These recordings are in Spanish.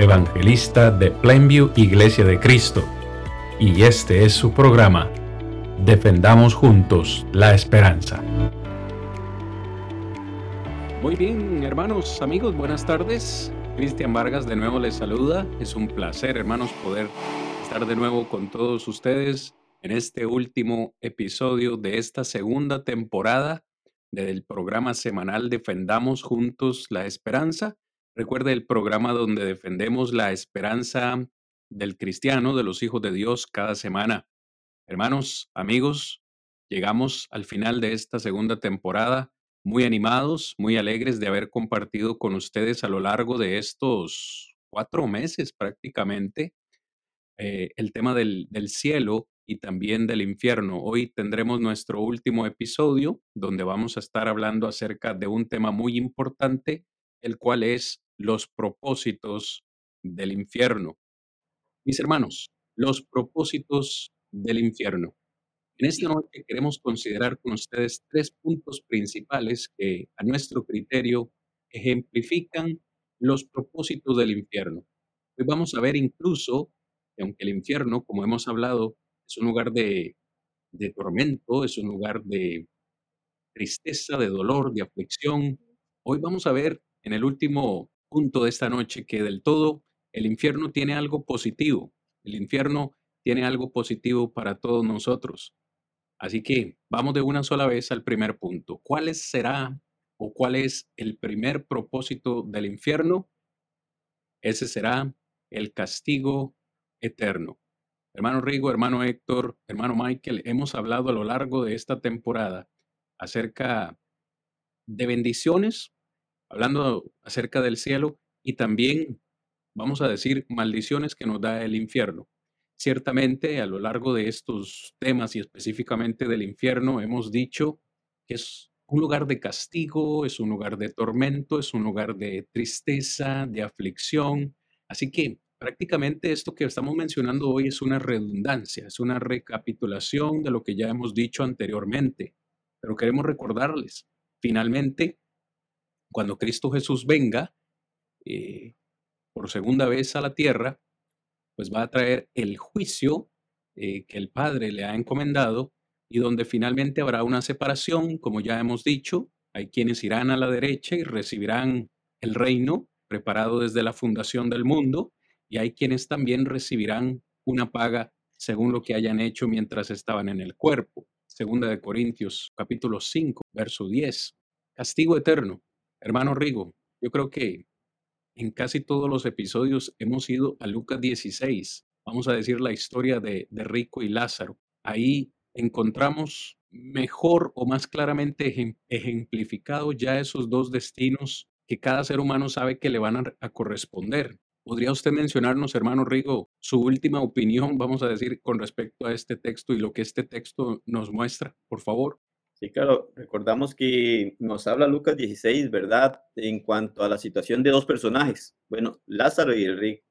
evangelista de Plainview Iglesia de Cristo, y este es su programa, Defendamos Juntos la Esperanza. Muy bien, hermanos, amigos, buenas tardes. Cristian Vargas de nuevo les saluda. Es un placer, hermanos, poder estar de nuevo con todos ustedes en este último episodio de esta segunda temporada del programa semanal Defendamos Juntos la Esperanza. Recuerde el programa donde defendemos la esperanza del cristiano, de los hijos de Dios, cada semana. Hermanos, amigos, llegamos al final de esta segunda temporada, muy animados, muy alegres de haber compartido con ustedes a lo largo de estos cuatro meses prácticamente eh, el tema del, del cielo y también del infierno. Hoy tendremos nuestro último episodio donde vamos a estar hablando acerca de un tema muy importante el cual es los propósitos del infierno. Mis hermanos, los propósitos del infierno. En esta noche queremos considerar con ustedes tres puntos principales que a nuestro criterio ejemplifican los propósitos del infierno. Hoy vamos a ver incluso que aunque el infierno, como hemos hablado, es un lugar de, de tormento, es un lugar de tristeza, de dolor, de aflicción, hoy vamos a ver en el último punto de esta noche que del todo el infierno tiene algo positivo. El infierno tiene algo positivo para todos nosotros. Así que vamos de una sola vez al primer punto. ¿Cuál será o cuál es el primer propósito del infierno? Ese será el castigo eterno. Hermano Rigo, hermano Héctor, hermano Michael, hemos hablado a lo largo de esta temporada acerca de bendiciones hablando acerca del cielo y también, vamos a decir, maldiciones que nos da el infierno. Ciertamente, a lo largo de estos temas y específicamente del infierno, hemos dicho que es un lugar de castigo, es un lugar de tormento, es un lugar de tristeza, de aflicción. Así que prácticamente esto que estamos mencionando hoy es una redundancia, es una recapitulación de lo que ya hemos dicho anteriormente. Pero queremos recordarles, finalmente, cuando Cristo Jesús venga eh, por segunda vez a la tierra, pues va a traer el juicio eh, que el Padre le ha encomendado y donde finalmente habrá una separación, como ya hemos dicho, hay quienes irán a la derecha y recibirán el reino preparado desde la fundación del mundo y hay quienes también recibirán una paga según lo que hayan hecho mientras estaban en el cuerpo. Segunda de Corintios capítulo 5, verso 10. Castigo eterno. Hermano Rigo, yo creo que en casi todos los episodios hemos ido a Lucas 16. Vamos a decir la historia de, de Rico y Lázaro. Ahí encontramos mejor o más claramente ejemplificado ya esos dos destinos que cada ser humano sabe que le van a, a, corresponder. ¿Podría usted mencionarnos, hermano Rigo, su última opinión, vamos a decir, con respecto a este texto y lo que este texto nos muestra, por favor? Sí, claro, recordamos que nos habla Lucas 16, ¿verdad? En cuanto a la situación de dos personajes, bueno, Lázaro y el rico.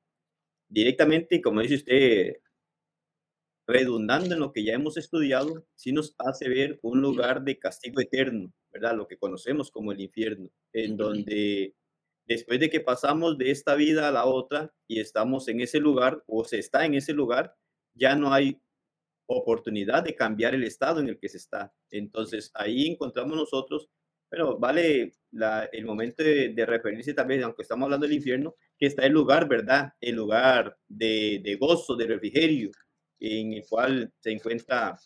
Directamente, como dice usted, redundando en lo que ya hemos estudiado, sí nos hace ver un lugar de castigo eterno, ¿verdad? Lo que conocemos como el infierno, en donde después de que pasamos de esta vida a la otra y estamos en ese lugar o se está en ese lugar, ya no hay oportunidad de cambiar el estado en el que se está. Entonces ahí encontramos nosotros, pero vale el momento de, referirse también, aunque estamos hablando del infierno, que está el lugar, ¿verdad? El lugar de, de gozo, de refrigerio, en el cual se encuentra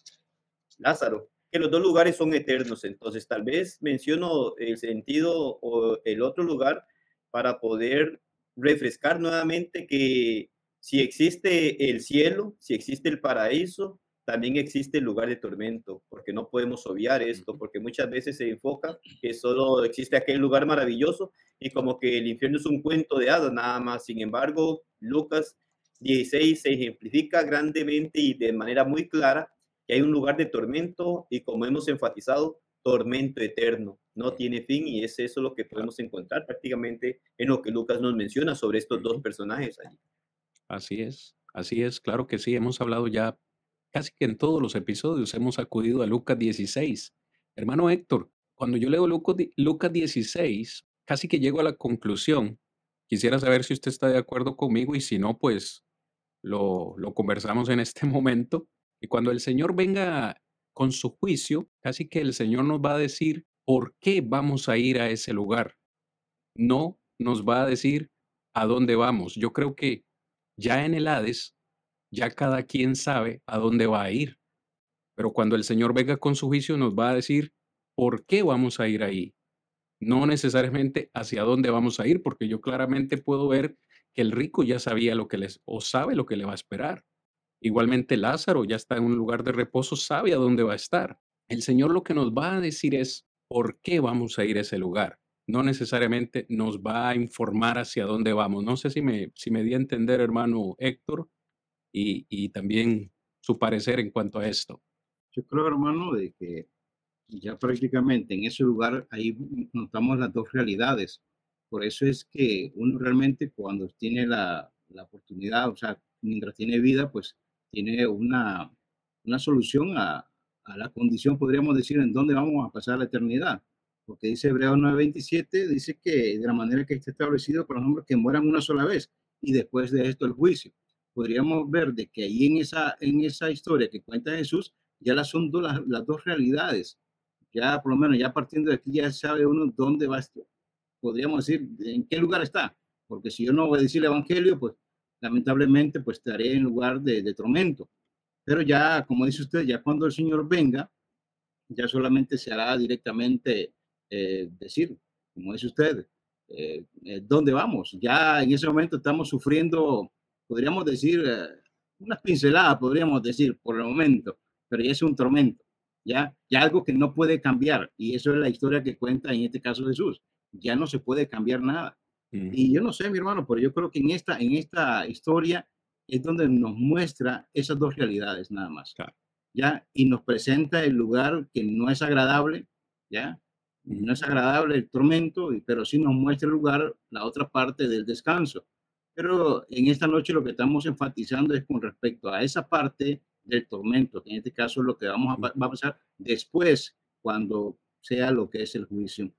Lázaro, que los dos lugares son eternos. Entonces tal vez menciono el sentido o el otro lugar para poder refrescar nuevamente que si existe el cielo, si existe el paraíso, también existe el lugar de tormento, porque no podemos obviar esto, porque muchas veces se enfoca que solo existe aquel lugar maravilloso y como que el infierno es un cuento de hadas nada más. Sin embargo, Lucas 16 se ejemplifica grandemente y de manera muy clara que hay un lugar de tormento y como hemos enfatizado, tormento eterno, no tiene fin y es eso lo que podemos encontrar prácticamente en lo que Lucas nos menciona sobre estos dos personajes allí. Así es, así es, claro que sí, hemos hablado ya casi que en todos los episodios, hemos acudido a Lucas 16. Hermano Héctor, cuando yo leo Lucas 16, casi que llego a la conclusión. Quisiera saber si usted está de acuerdo conmigo y si no, pues lo, lo conversamos en este momento. Y cuando el Señor venga con su juicio, casi que el Señor nos va a decir por qué vamos a ir a ese lugar. No nos va a decir a dónde vamos. Yo creo que ya en el Hades, ya cada quien sabe a dónde va a ir. Pero cuando el Señor venga con su juicio, nos va a decir por qué vamos a ir ahí. No necesariamente hacia dónde vamos a ir, porque yo claramente puedo ver que el rico ya sabía lo que les, o sabe lo que le va a esperar. Igualmente Lázaro ya está en un lugar de reposo, sabe a dónde va a estar. El Señor lo que nos va a decir es por qué vamos a ir a ese lugar. No necesariamente nos va a informar hacia dónde vamos. No sé si me, si me di a entender, hermano Héctor, y, también su parecer en cuanto a esto. Yo creo, hermano, de que ya prácticamente en ese lugar ahí notamos las dos realidades. Por eso es que uno realmente cuando tiene la, oportunidad, o sea, mientras tiene vida, pues tiene una, una solución a, a, la condición, podríamos decir, en dónde vamos a pasar la eternidad. Porque dice Hebreos 9:27, dice que de la manera que está establecido con los hombres que mueran una sola vez y después de esto el juicio. Podríamos ver de que ahí en esa, en esa historia que cuenta Jesús, ya las son las, las dos realidades. Ya por lo menos, ya partiendo de aquí, ya sabe uno dónde va esto. Podríamos decir en qué lugar está. Porque si yo no decir el Evangelio, pues lamentablemente pues estaré en lugar de, de tormento. Pero ya, como dice usted, ya cuando el Señor venga, ya solamente se hará directamente eh, decir, como dice usted, eh, eh, ¿dónde vamos? Ya en ese momento estamos sufriendo, podríamos decir, unas pinceladas, podríamos decir, por el momento, pero ya es un tormento, ya, ya algo que no puede cambiar. Y eso es la historia que cuenta en este caso Jesús. Ya no se puede cambiar nada. Y yo no sé, mi hermano, pero yo creo que en esta, en esta historia es donde nos muestra esas dos realidades nada más. ¿Ya? Y nos presenta el lugar que no es agradable, ¿ya? No es agradable el tormento, pero sí nos muestra el lugar, la otra parte del descanso. Pero en esta noche lo que estamos enfatizando es con respecto a esa parte del tormento, que en este caso es lo que vamos a, va a pasar después, cuando sea lo que es el juicio.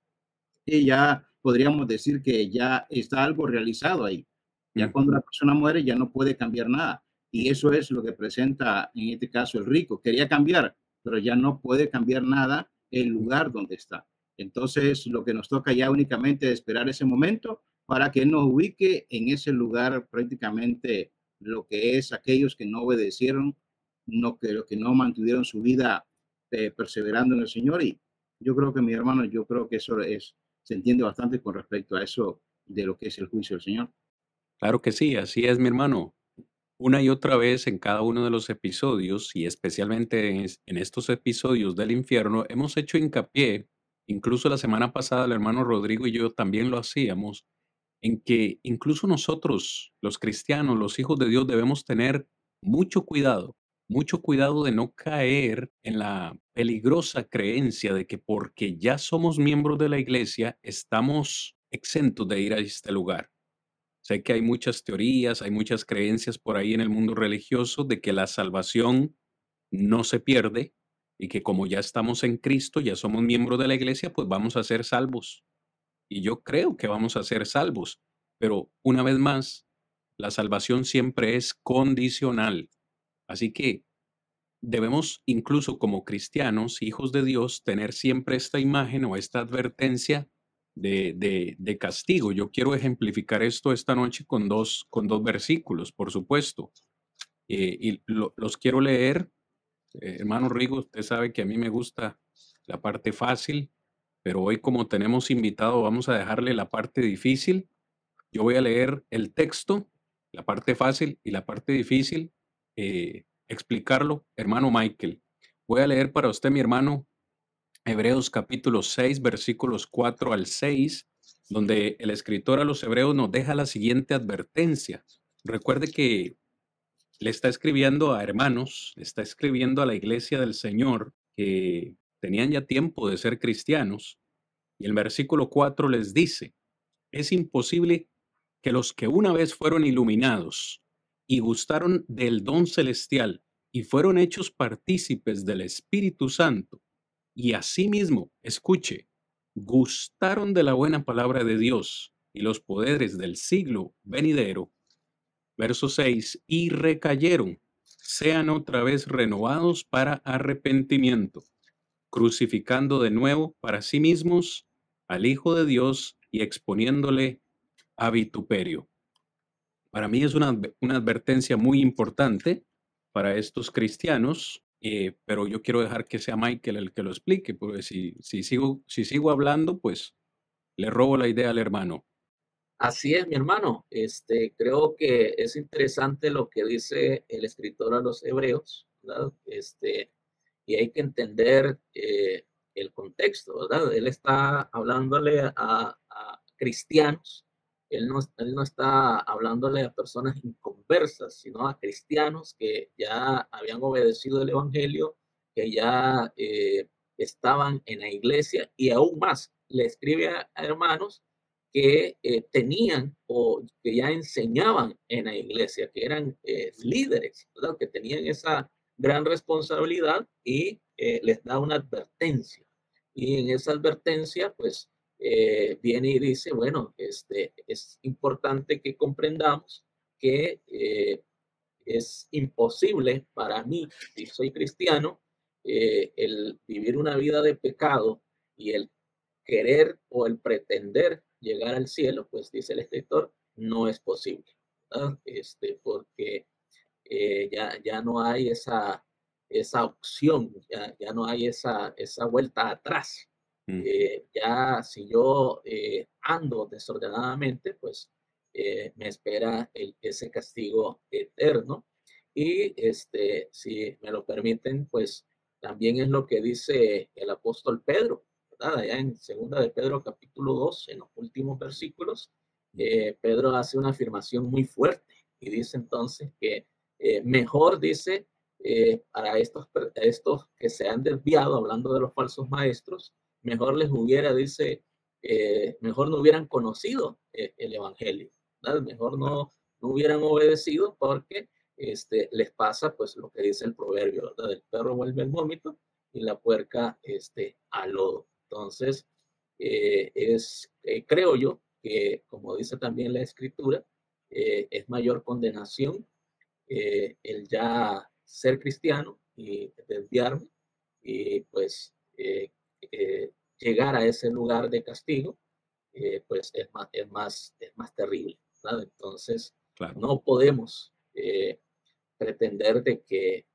Y ya podríamos decir que ya está algo realizado ahí. Ya cuando la persona muere ya no puede cambiar nada. Y eso es lo que presenta en este caso el rico. Quería cambiar, pero ya no puede cambiar nada el lugar donde está. Entonces lo que nos toca ya únicamente es esperar ese momento para que nos ubique en ese lugar prácticamente lo que es aquellos que no obedecieron, no, que, que no mantuvieron su vida eh, perseverando en el Señor. Y yo creo que mi hermano, yo creo que eso es se entiende bastante con respecto a eso de lo que es el juicio del Señor. Claro que sí, así es, mi hermano. Una y otra vez en cada uno de los episodios, y especialmente en, estos episodios del infierno, hemos hecho hincapié, incluso la semana pasada el hermano Rodrigo y yo también lo hacíamos, en que incluso nosotros, los cristianos, los hijos de Dios, debemos tener mucho cuidado mucho cuidado de no caer en la peligrosa creencia de que porque ya somos miembros de la iglesia estamos exentos de ir a este lugar. Sé que hay muchas teorías, hay muchas creencias por ahí en el mundo religioso de que la salvación no se pierde y que como ya estamos en Cristo, ya somos miembros de la iglesia, pues vamos a ser salvos. Y yo creo que vamos a ser salvos, pero una vez más, la salvación siempre es condicional. Así que debemos incluso como cristianos, hijos de Dios, tener siempre esta imagen o esta advertencia de, de, castigo. Yo quiero ejemplificar esto esta noche con dos, con dos versículos, por supuesto. Eh, y los quiero leer. Eh, hermano Rigo, usted sabe que a mí me gusta la parte fácil, pero hoy como tenemos invitado, vamos a dejarle la parte difícil. Yo voy a leer el texto, la parte fácil y la parte difícil, eh, explicarlo, hermano Michael. Voy a leer para usted, mi hermano, Hebreos capítulo 6, versículos 4 al 6, donde el escritor a los hebreos nos deja la siguiente advertencia. Recuerde que le está escribiendo a hermanos, está escribiendo a la iglesia del Señor que tenían ya tiempo de ser cristianos. Y el versículo 4 les dice, es imposible que los que una vez fueron iluminados y gustaron del don celestial y fueron hechos partícipes del Espíritu Santo, y asimismo, escuche, gustaron de la buena palabra de Dios y los poderes del siglo venidero. Verso 6, y recayeron, sean otra vez renovados para arrepentimiento, crucificando de nuevo para sí mismos al Hijo de Dios y exponiéndole a vituperio. Para mí es una, una advertencia muy importante para estos cristianos eh, pero yo quiero dejar que sea Michael el que lo explique, porque si, si, sigo, si sigo hablando, pues le robo la idea al hermano. Así es, mi hermano. Este, creo que es interesante lo que dice el escritor a los hebreos, ¿verdad? Este, y hay que entender eh, el contexto, ¿verdad? Él está hablándole a, cristianos él no, él no está hablándole a personas inconversas, sino a cristianos que ya habían obedecido el Evangelio, que ya eh, estaban en la iglesia y aún más le escribe a, hermanos que eh, tenían o que ya enseñaban en la iglesia, que eran líderes, que tenían esa gran responsabilidad y les da una advertencia. Y en esa advertencia, pues eh, viene y dice, bueno, este, es importante que comprendamos que eh, es imposible para mí, si soy cristiano, eh, el vivir una vida de pecado y el querer o el pretender llegar al cielo, pues dice el escritor, no es posible, este, porque ya, ya no hay esa, esa opción, ya, ya no hay esa, esa vuelta atrás. Mm. Eh, ya si yo eh, ando desordenadamente, pues eh, me espera ese castigo eterno. Y este, si me lo permiten, pues también es lo que dice el apóstol Pedro, ¿verdad? Allá en segunda de Pedro capítulo 2, en los últimos versículos, mm. Pedro hace una afirmación muy fuerte y dice entonces que mejor dice para estos, estos que se han desviado, hablando de los falsos maestros, mejor les hubiera, dice, eh, mejor no hubieran conocido eh, el Evangelio, mejor no, no hubieran obedecido porque este, les pasa pues lo que dice el proverbio, ¿verdad? El perro vuelve al vómito y la puerca este, al lodo. Entonces, eh, es, creo yo que, como dice también la escritura, es mayor condenación el ya ser cristiano y desviarme y pues eh, llegar a ese lugar de castigo, eh, pues es más, es más, es más terrible. Entonces, no podemos eh, pretender de que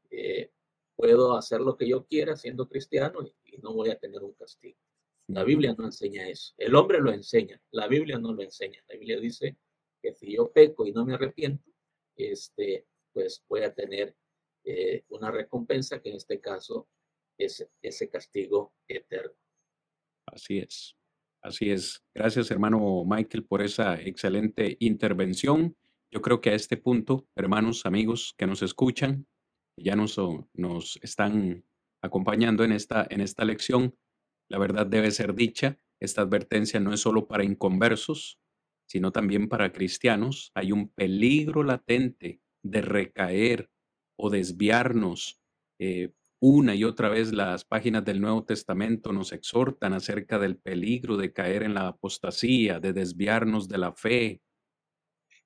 puedo hacer lo que yo quiera siendo cristiano y, no voy a tener un castigo. La Biblia no enseña eso. El hombre lo enseña, la Biblia no lo enseña. La Biblia dice que si yo peco y no me arrepiento, este, pues voy a tener una recompensa que en este caso ese, ese castigo eterno. Así es, así es. Gracias, hermano Michael, por esa excelente intervención. Yo creo que a este punto, hermanos, amigos que nos escuchan, ya nos, nos están acompañando en esta, en esta lección, la verdad debe ser dicha. Esta advertencia no es solo para inconversos, sino también para cristianos. Hay un peligro latente de recaer o desviarnos eh, una y otra vez las páginas del Nuevo Testamento nos exhortan acerca del peligro de caer en la apostasía, de desviarnos de la fe.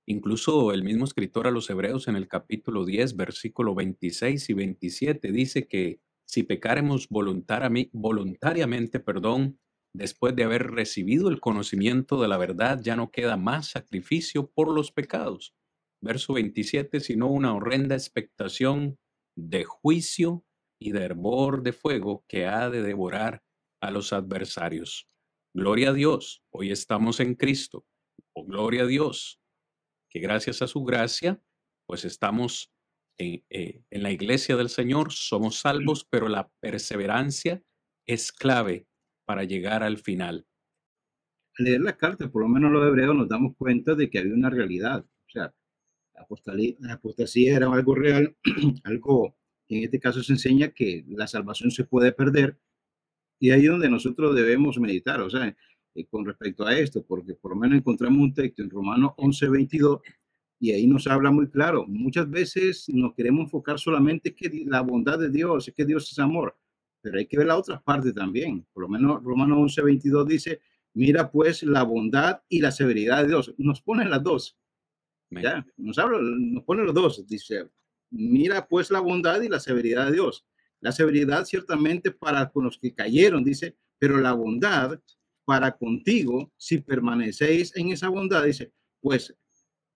Incluso el mismo escritor a los Hebreos en el capítulo 10, versículo 26 y 27 dice que si pecaremos voluntariamente, perdón, después de haber recibido el conocimiento de la verdad, ya no queda más sacrificio por los pecados. Verso 27, sino una horrenda expectación de juicio y de hervor de fuego que ha de devorar a los adversarios. Gloria a Dios, hoy estamos en Cristo. Oh, gloria a Dios, que gracias a su gracia, pues estamos en, eh, en la iglesia del Señor somos salvos, pero la perseverancia es clave para llegar al final. Al leer las cartas, por lo menos los hebreos, nos damos cuenta de que había una realidad. O sea, la apostasía era algo real, algo en este caso se enseña que la salvación se puede perder y ahí es donde nosotros debemos meditar, o sea, eh, con respecto a esto, porque por lo menos encontramos un texto en Romanos 11, 22 y ahí nos habla muy claro. Muchas veces nos queremos enfocar solamente que la bondad de Dios, es que Dios es amor, pero hay que ver la otra parte también. Por lo menos Romanos 11, 22 dice, mira pues la bondad y la severidad de Dios. Nos pone las dos. Ya, nos habla, nos pone los dos. Dice, mira pues la bondad y la severidad de Dios. La severidad ciertamente para con los que cayeron, dice, pero la bondad para contigo, si permanecéis en esa bondad, dice, pues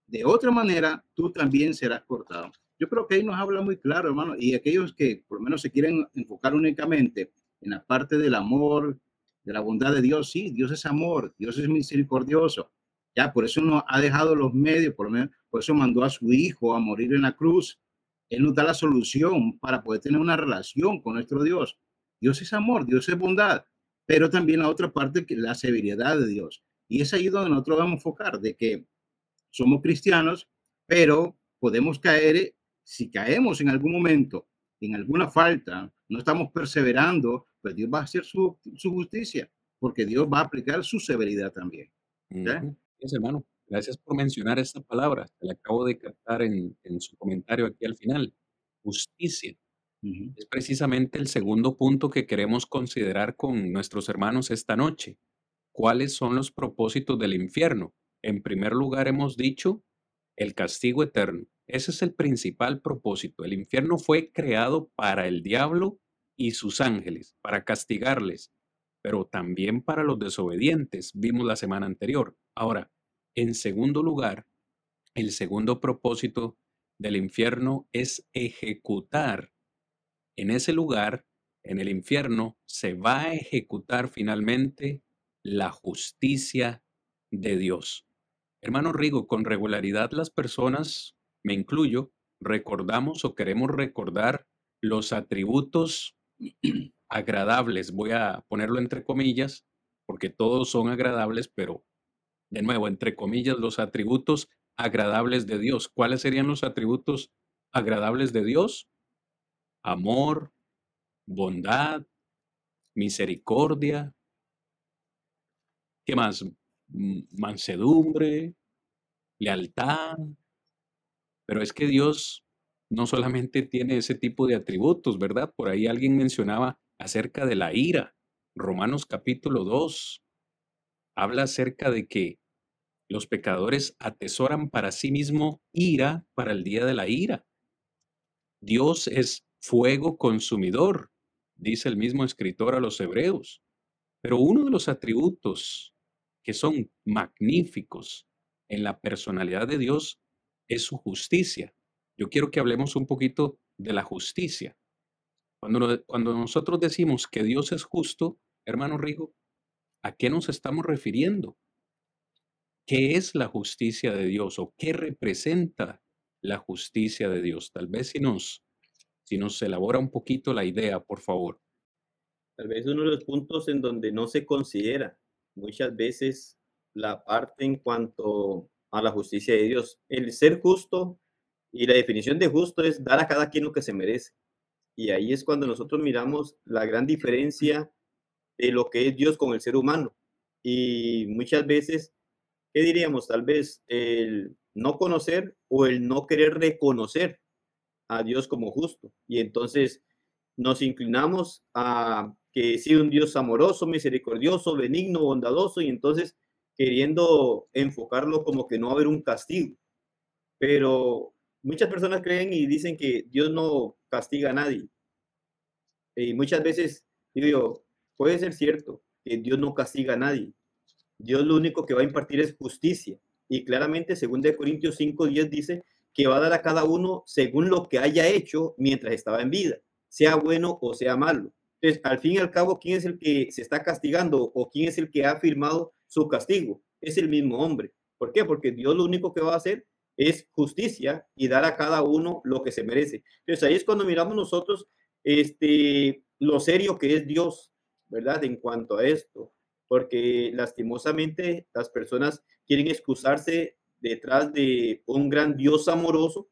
de otra manera tú también serás cortado. Yo creo que ahí nos habla muy claro, hermano, y aquellos que por lo menos se quieren enfocar únicamente en la parte del amor, de la bondad de Dios, sí, Dios es amor, Dios es misericordioso. Ya, por eso no ha dejado los medios, por lo menos, por eso mandó a su hijo a morir en la cruz, él nos da la solución para poder tener una relación con nuestro Dios. Dios es amor, Dios es bondad, pero también la otra parte que la severidad de Dios. Y es ahí donde nosotros vamos a enfocar, de que somos cristianos, pero podemos caer, si caemos en algún momento, en alguna falta, no estamos perseverando, pues Dios va a hacer su, justicia, porque Dios va a aplicar su severidad también. Hermano. Gracias por mencionar esta palabra. Se la acabo de captar en, su comentario aquí al final. Justicia. Es precisamente el segundo punto que queremos considerar con nuestros hermanos esta noche. ¿Cuáles son los propósitos del infierno? En primer lugar, hemos dicho el castigo eterno. Ese es el principal propósito. El infierno fue creado para el diablo y sus ángeles, para castigarles, pero también para los desobedientes. Vimos la semana anterior. Ahora, en segundo lugar, el segundo propósito del infierno es ejecutar. En ese lugar, en el infierno, se va a ejecutar finalmente la justicia de Dios. Hermano Rigo, con regularidad las personas, me incluyo, recordamos o queremos recordar los atributos agradables. Voy a ponerlo entre comillas, porque todos son agradables, pero de nuevo, entre comillas, los atributos agradables de Dios. ¿Cuáles serían los atributos agradables de Dios? Amor, bondad, misericordia. ¿Qué más? Mansedumbre, lealtad. Pero es que Dios no solamente tiene ese tipo de atributos, ¿verdad? Por ahí alguien mencionaba acerca de la ira. Romanos capítulo 2, habla acerca de que los pecadores atesoran para sí mismo ira para el día de la ira. Dios es fuego consumidor, dice el mismo escritor a los hebreos. Pero uno de los atributos que son magníficos en la personalidad de Dios es su justicia. Yo quiero que hablemos un poquito de la justicia. Cuando, nosotros decimos que Dios es justo, hermano Rigo, ¿A qué nos estamos refiriendo? ¿Qué es la justicia de Dios o qué representa la justicia de Dios? Tal vez si nos, si nos elabora un poquito la idea, por favor. Tal vez uno de los puntos en donde no se considera muchas veces la parte en cuanto a la justicia de Dios. El ser justo y la definición de justo es dar a cada quien lo que se merece. Y ahí es cuando nosotros miramos la gran diferencia de lo que es Dios con el ser humano. Y muchas veces, ¿qué diríamos? Tal vez el no conocer o el no querer reconocer a Dios como justo. Y entonces nos inclinamos a que sea un Dios amoroso, misericordioso, benigno, bondadoso, y entonces queriendo enfocarlo como que no haber un castigo. Pero muchas personas creen y dicen que Dios no castiga a nadie. Y muchas veces digo, Puede ser cierto que Dios no castiga a nadie. Dios lo único que va a impartir es justicia. Y claramente, según de Corintios 5.10 dice que va a dar a cada uno según lo que haya hecho mientras estaba en vida, sea bueno o sea malo. Entonces, al fin y al cabo, ¿quién es el que se está castigando o quién es el que ha firmado su castigo? Es el mismo hombre. ¿Por qué? Porque Dios lo único que va a hacer es justicia y dar a cada uno lo que se merece. Entonces ahí es cuando miramos nosotros este, lo serio que es Dios, ¿verdad? En cuanto a esto, porque lastimosamente las personas quieren excusarse detrás de un gran Dios amoroso,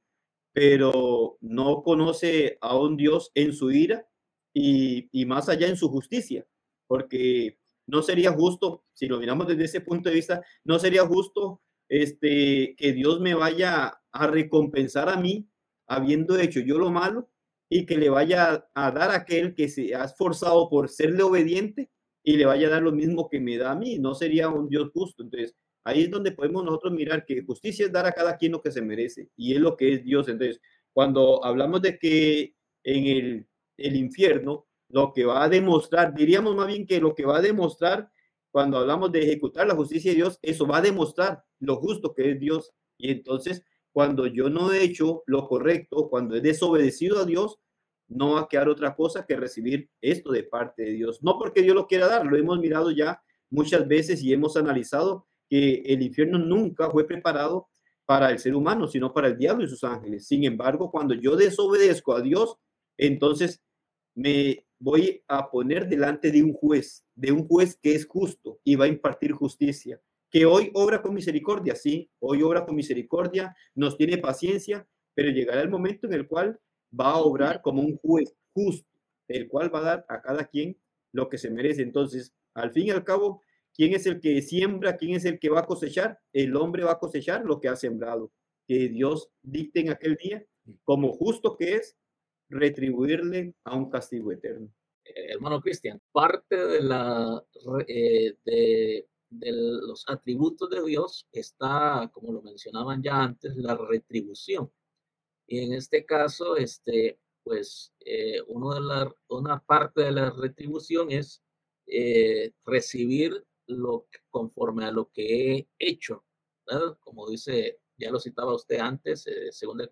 pero no conoce a un Dios en su ira y, y más allá en su justicia, porque no sería justo, si lo miramos desde ese punto de vista, no sería justo este, que Dios me vaya a recompensar a mí habiendo hecho yo lo malo y que le vaya a dar a aquel que se ha esforzado por serle obediente y le vaya a dar lo mismo que me da a mí. No sería un Dios justo. Entonces, ahí es donde podemos nosotros mirar que justicia es dar a cada quien lo que se merece y es lo que es Dios. Entonces, cuando hablamos de que en el, el infierno, lo que va a demostrar, diríamos más bien que lo que va a demostrar cuando hablamos de ejecutar la justicia de Dios, eso va a demostrar lo justo que es Dios. Y entonces, cuando yo no he hecho lo correcto, cuando he desobedecido a Dios, no va a quedar otra cosa que recibir esto de parte de Dios. No porque Dios lo quiera dar, lo hemos mirado ya muchas veces y hemos analizado que el infierno nunca fue preparado para el ser humano, sino para el diablo y sus ángeles. Sin embargo, cuando yo desobedezco a Dios, entonces me voy a poner delante de un juez, de un juez que es justo y va a impartir justicia, que hoy obra con misericordia, sí, hoy obra con misericordia, nos tiene paciencia, pero llegará el momento en el cual va a obrar como un juez justo, el cual va a dar a cada quien lo que se merece. Entonces, al fin y al cabo, ¿quién es el que siembra? ¿Quién es el que va a cosechar? El hombre va a cosechar lo que ha sembrado. Que Dios dicte en aquel día, como justo que es, retribuirle a un castigo eterno. Eh, hermano Cristian, parte de, la, eh, de, los atributos de Dios está, como lo mencionaban ya antes, la retribución. Y en este caso, este, pues, eh, uno de la, una parte de la retribución es recibir lo conforme a lo que he hecho. Como dice, ya lo citaba usted antes, según de,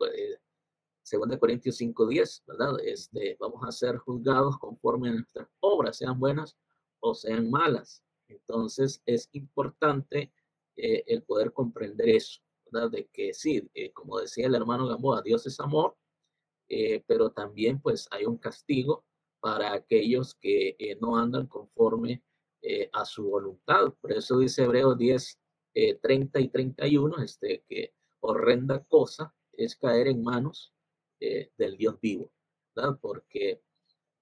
2 Corintios 5.10, ¿verdad? Este, vamos a ser juzgados conforme a nuestras obras, sean buenas o sean malas. Entonces es importante eh, el poder comprender eso, ¿verdad? De que sí, eh, como decía el hermano Gamboa, Dios es amor, eh, pero también pues hay un castigo para aquellos que eh, no andan conforme eh, a su voluntad. Por eso dice Hebreos 10, 30 eh, y 31, este, que horrenda cosa es caer en manos eh, del Dios vivo, ¿verdad? Porque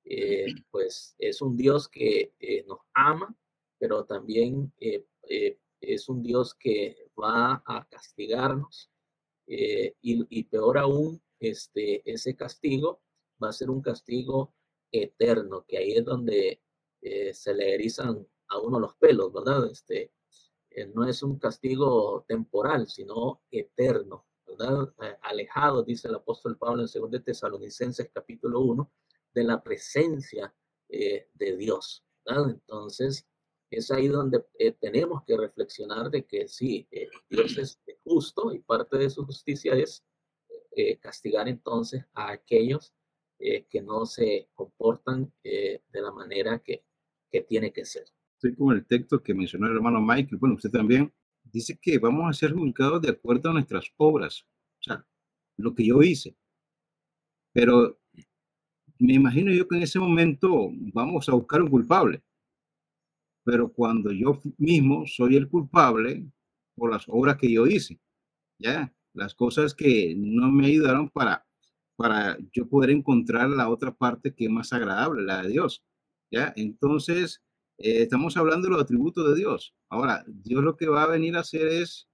eh, pues es un Dios que eh, nos ama, pero también es un Dios que va a castigarnos y, y, peor aún, este, ese castigo va a ser un castigo eterno, que ahí es donde se le erizan a uno los pelos, ¿verdad? Este, no es un castigo temporal, sino eterno. Eh, alejados, dice el apóstol Pablo en 2 Tesalonicenses capítulo 1, de la presencia eh, de Dios. Entonces, es ahí donde eh, tenemos que reflexionar de que sí, Dios es justo y parte de su justicia es castigar entonces a aquellos que no se comportan de la manera que, que tiene que ser. Estoy con el texto que mencionó el hermano Michael, bueno, usted también, dice que vamos a ser juzgados de acuerdo a nuestras obras, o sea, lo que yo hice. Pero me imagino yo que en ese momento vamos a buscar un culpable. Pero cuando yo mismo soy el culpable por las obras que yo hice, ya, las cosas que no me ayudaron para, para yo poder encontrar la otra parte que es más agradable, la de Dios, ya. Entonces, eh, estamos hablando de los atributos de Dios. Ahora, Dios lo que va a venir a hacer es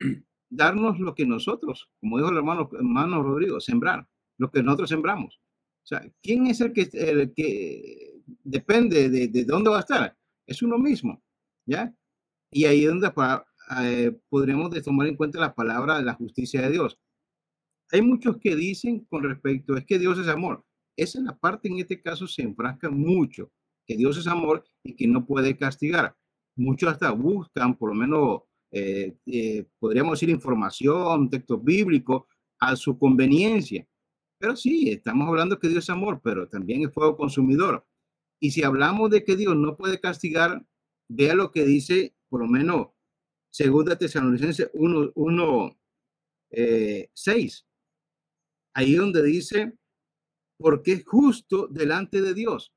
darnos lo que nosotros, como dijo el hermano, hermano Rodrigo, sembrar, lo que nosotros sembramos. O sea, ¿quién es el que, el que depende de, de dónde va a estar? Es uno mismo, ¿ya? Y ahí es donde eh, podremos tomar en cuenta la palabra de la justicia de Dios. Hay muchos que dicen con respecto, es que Dios es amor. Esa es la parte en este caso se enfrasca mucho que Dios es amor y que no puede castigar. Muchos hasta buscan, por lo menos, eh, eh, podríamos decir, información, textos bíblicos a su conveniencia. Pero sí, estamos hablando que Dios es amor, pero también es fuego consumidor. Y si hablamos de que Dios no puede castigar, vea lo que dice, por lo menos, segunda Tesalonicenses 1, 1, eh, 6. Ahí donde dice, porque es justo delante de Dios.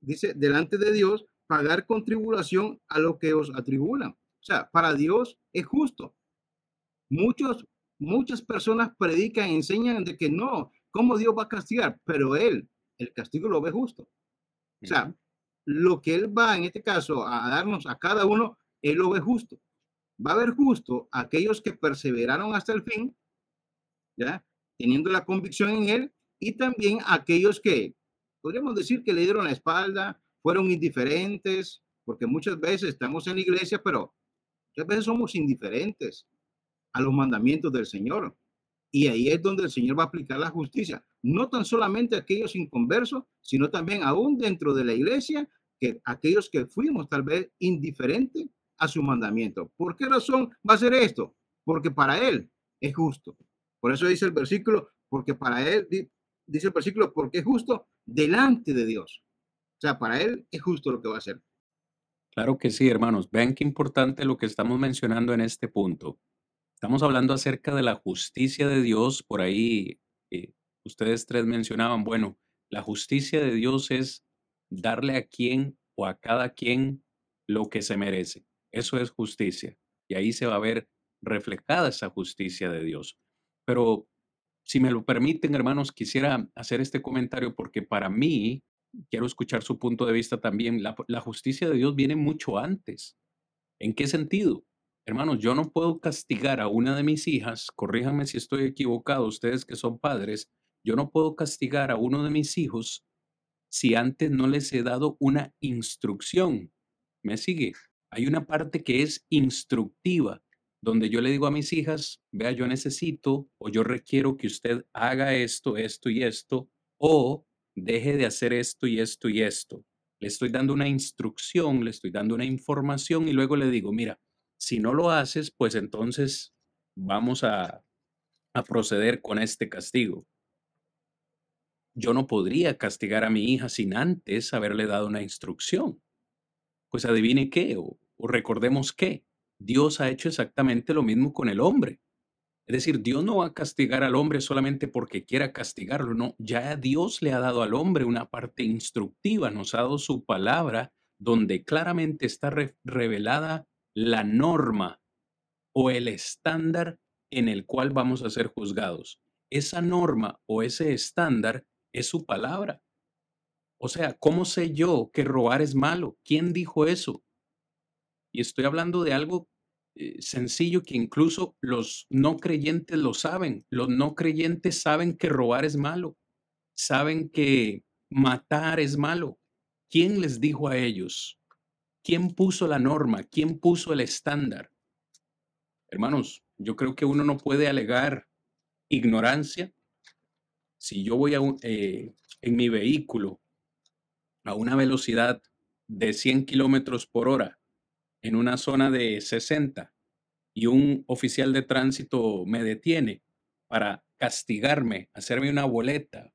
Dice, delante de Dios, pagar con tribulación a lo que os atribulan. O sea, para Dios es justo. Muchos, muchas personas predican, enseñan de que no, ¿cómo Dios va a castigar? Pero Él, el castigo lo ve justo. O sea, lo que Él va en este caso a darnos a cada uno, Él lo ve justo. Va a ver justo a aquellos que perseveraron hasta el fin, ¿ya? Teniendo la convicción en Él, y también a aquellos que, podríamos decir que le dieron la espalda, fueron indiferentes, porque muchas veces estamos en la iglesia, pero muchas veces somos indiferentes a los mandamientos del Señor. Y ahí es donde el Señor va a aplicar la justicia, no tan solamente a aquellos inconversos, sino también aún dentro de la iglesia, que aquellos que fuimos tal vez indiferentes a su mandamiento. ¿Por qué razón va a ser esto? Porque para Él es justo. Por eso dice el versículo, porque para Él, dice el versículo, porque es justo delante de Dios. O sea, para Él es justo lo que va a hacer. Claro que sí, hermanos. Vean qué importante lo que estamos mencionando en este punto. Estamos hablando acerca de la justicia de Dios. Por ahí eh, ustedes tres mencionaban, bueno, la justicia de Dios es darle a quien o a cada quien lo que se merece. Eso es justicia. Y ahí se va a ver reflejada esa justicia de Dios. Pero si me lo permiten, hermanos, quisiera hacer este comentario porque para mí, quiero escuchar su punto de vista también, la, justicia de Dios viene mucho antes. ¿En qué sentido? Hermanos, yo no puedo castigar a una de mis hijas, corríjanme si estoy equivocado, ustedes que son padres, yo no puedo castigar a uno de mis hijos si antes no les he dado una instrucción. ¿Me sigue? Hay una parte que es instructiva, donde yo le digo a mis hijas, vea, yo necesito o yo requiero que usted haga esto, esto y esto, o deje de hacer esto y esto y esto. Le estoy dando una instrucción, le estoy dando una información y luego le digo, mira, si no lo haces, pues entonces vamos a, proceder con este castigo. Yo no podría castigar a mi hija sin antes haberle dado una instrucción. Pues adivine qué, o, recordemos qué. Dios ha hecho exactamente lo mismo con el hombre. Es decir, Dios no va a castigar al hombre solamente porque quiera castigarlo, no, ya Dios le ha dado al hombre una parte instructiva, nos ha dado su palabra donde claramente está revelada la norma o el estándar en el cual vamos a ser juzgados. Esa norma o ese estándar es su palabra. O sea, ¿cómo sé yo que robar es malo? ¿Quién dijo eso? Y estoy hablando de algo eh, sencillo que incluso los no creyentes lo saben. Los no creyentes saben que robar es malo. Saben que matar es malo. ¿Quién les dijo a ellos? ¿Quién puso la norma? ¿Quién puso el estándar? Hermanos, yo creo que uno no puede alegar ignorancia. Si yo voy a eh, en mi vehículo a una velocidad de 100 kilómetros por hora en una zona de 60 y un oficial de tránsito me detiene para castigarme, hacerme una boleta,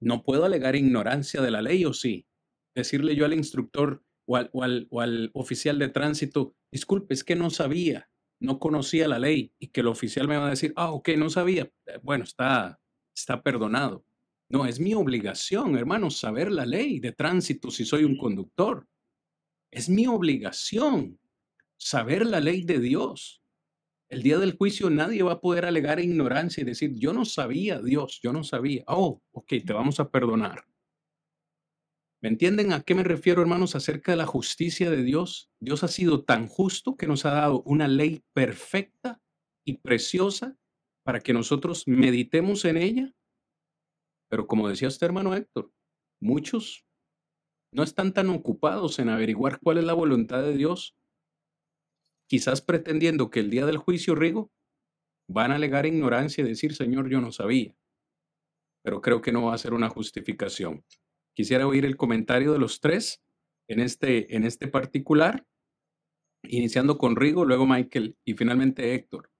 no puedo alegar ignorancia de la ley o sí. Decirle yo al instructor, o al, oficial de tránsito, disculpe, es que no sabía, no conocía la ley y que el oficial me va a decir, ah, ok, no sabía, eh, bueno, está, está perdonado. No, es mi obligación, hermano, saber la ley de tránsito si soy un conductor. Es mi obligación saber la ley de Dios. El día del juicio nadie va a poder alegar ignorancia y decir, yo no sabía, Dios, yo no sabía. Oh, ok, te vamos a perdonar. ¿Me entienden a qué me refiero, hermanos, acerca de la justicia de Dios? Dios ha sido tan justo que nos ha dado una ley perfecta y preciosa para que nosotros meditemos en ella. Pero como decía este hermano Héctor, muchos no están tan ocupados en averiguar cuál es la voluntad de Dios, quizás pretendiendo que el día del juicio, Rigo, van a alegar ignorancia y decir, Señor, yo no sabía. Pero creo que no va a ser una justificación. Quisiera oír el comentario de los tres en este, en este particular, iniciando con Rigo, luego Michael y finalmente Héctor.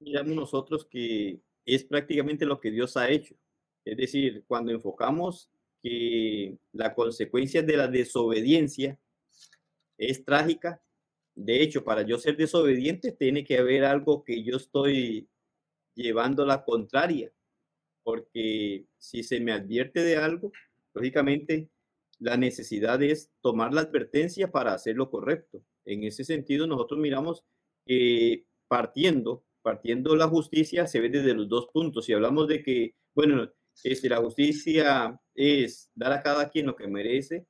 Miramos nosotros que es prácticamente lo que Dios ha hecho. Es decir, cuando enfocamos que la consecuencia de la desobediencia es trágica, de hecho, para yo ser desobediente, tiene que haber algo que yo estoy llevando la contraria, porque si se me advierte de algo, lógicamente la necesidad es tomar la advertencia para hacer lo correcto. En ese sentido, nosotros miramos que partiendo, partiendo la justicia se ve desde los dos puntos. Si hablamos de que, bueno, este, la justicia es dar a cada quien lo que merece,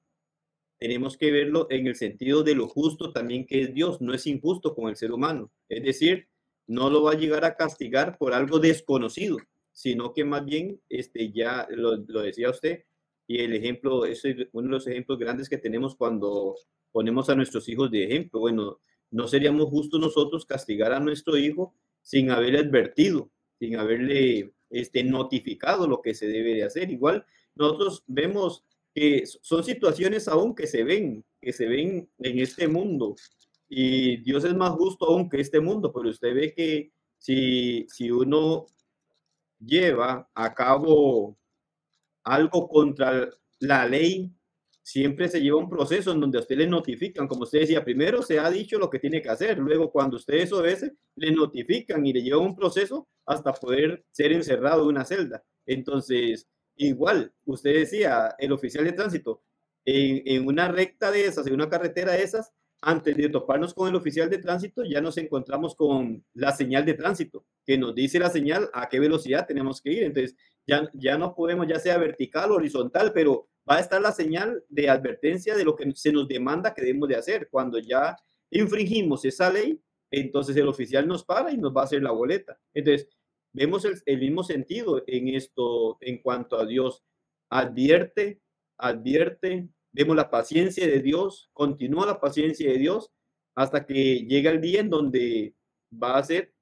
tenemos que verlo en el sentido de lo justo también que es Dios, no es injusto con el ser humano. Es decir, no lo va a llegar a castigar por algo desconocido, sino que más bien, este, ya lo, lo decía usted, y el ejemplo, es uno de los ejemplos grandes que tenemos cuando ponemos a nuestros hijos de ejemplo. Bueno, no seríamos justos nosotros castigar a nuestro hijo sin haberle advertido, sin haberle este, notificado lo que se debe de hacer. Igual nosotros vemos que son situaciones aún que se ven, que se ven en este mundo. Y Dios es más justo aún que este mundo, pero usted ve que si, si uno lleva a cabo algo contra la ley, siempre se lleva un proceso en donde a usted le notifican, como usted decía, primero se ha dicho lo que tiene que hacer, luego cuando usted eso obedece, le notifican y le lleva un proceso hasta poder ser encerrado en una celda. Entonces, igual, usted decía, el oficial de tránsito, en, en una recta de esas, en una carretera de esas, antes de toparnos con el oficial de tránsito, ya nos encontramos con la señal de tránsito, que nos dice la señal a qué velocidad tenemos que ir. Entonces, ya, ya no podemos, ya sea vertical o horizontal, pero va a estar la señal de advertencia de lo que se nos demanda que debemos de hacer. Cuando ya infringimos esa ley, entonces el oficial nos para y nos va a hacer la boleta. Entonces, vemos el, el mismo sentido en esto en cuanto a Dios. Advierte, advierte, Vemos la paciencia de Dios, continúa la paciencia de Dios hasta que llega el día en donde va a hacer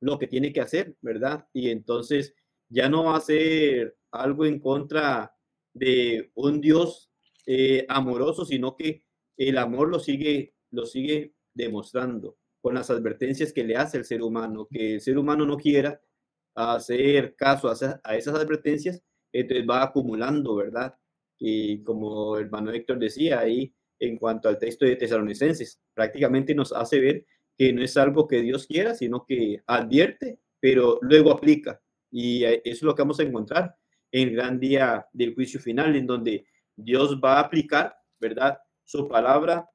lo que tiene que hacer, ¿verdad? Y entonces ya no va a ser algo en contra de un Dios eh, amoroso, sino que el amor lo sigue, lo sigue demostrando con las advertencias que le hace el ser humano, que el ser humano no quiera hacer caso a, esas advertencias, entonces va acumulando, ¿verdad? Y como el hermano Héctor decía ahí, en cuanto al texto de Tesalonicenses, prácticamente nos hace ver que no es algo que Dios quiera, sino que advierte, pero luego aplica. Y eso es lo que vamos a encontrar en el gran día del juicio final, en donde Dios va a aplicar, ¿verdad? Su palabra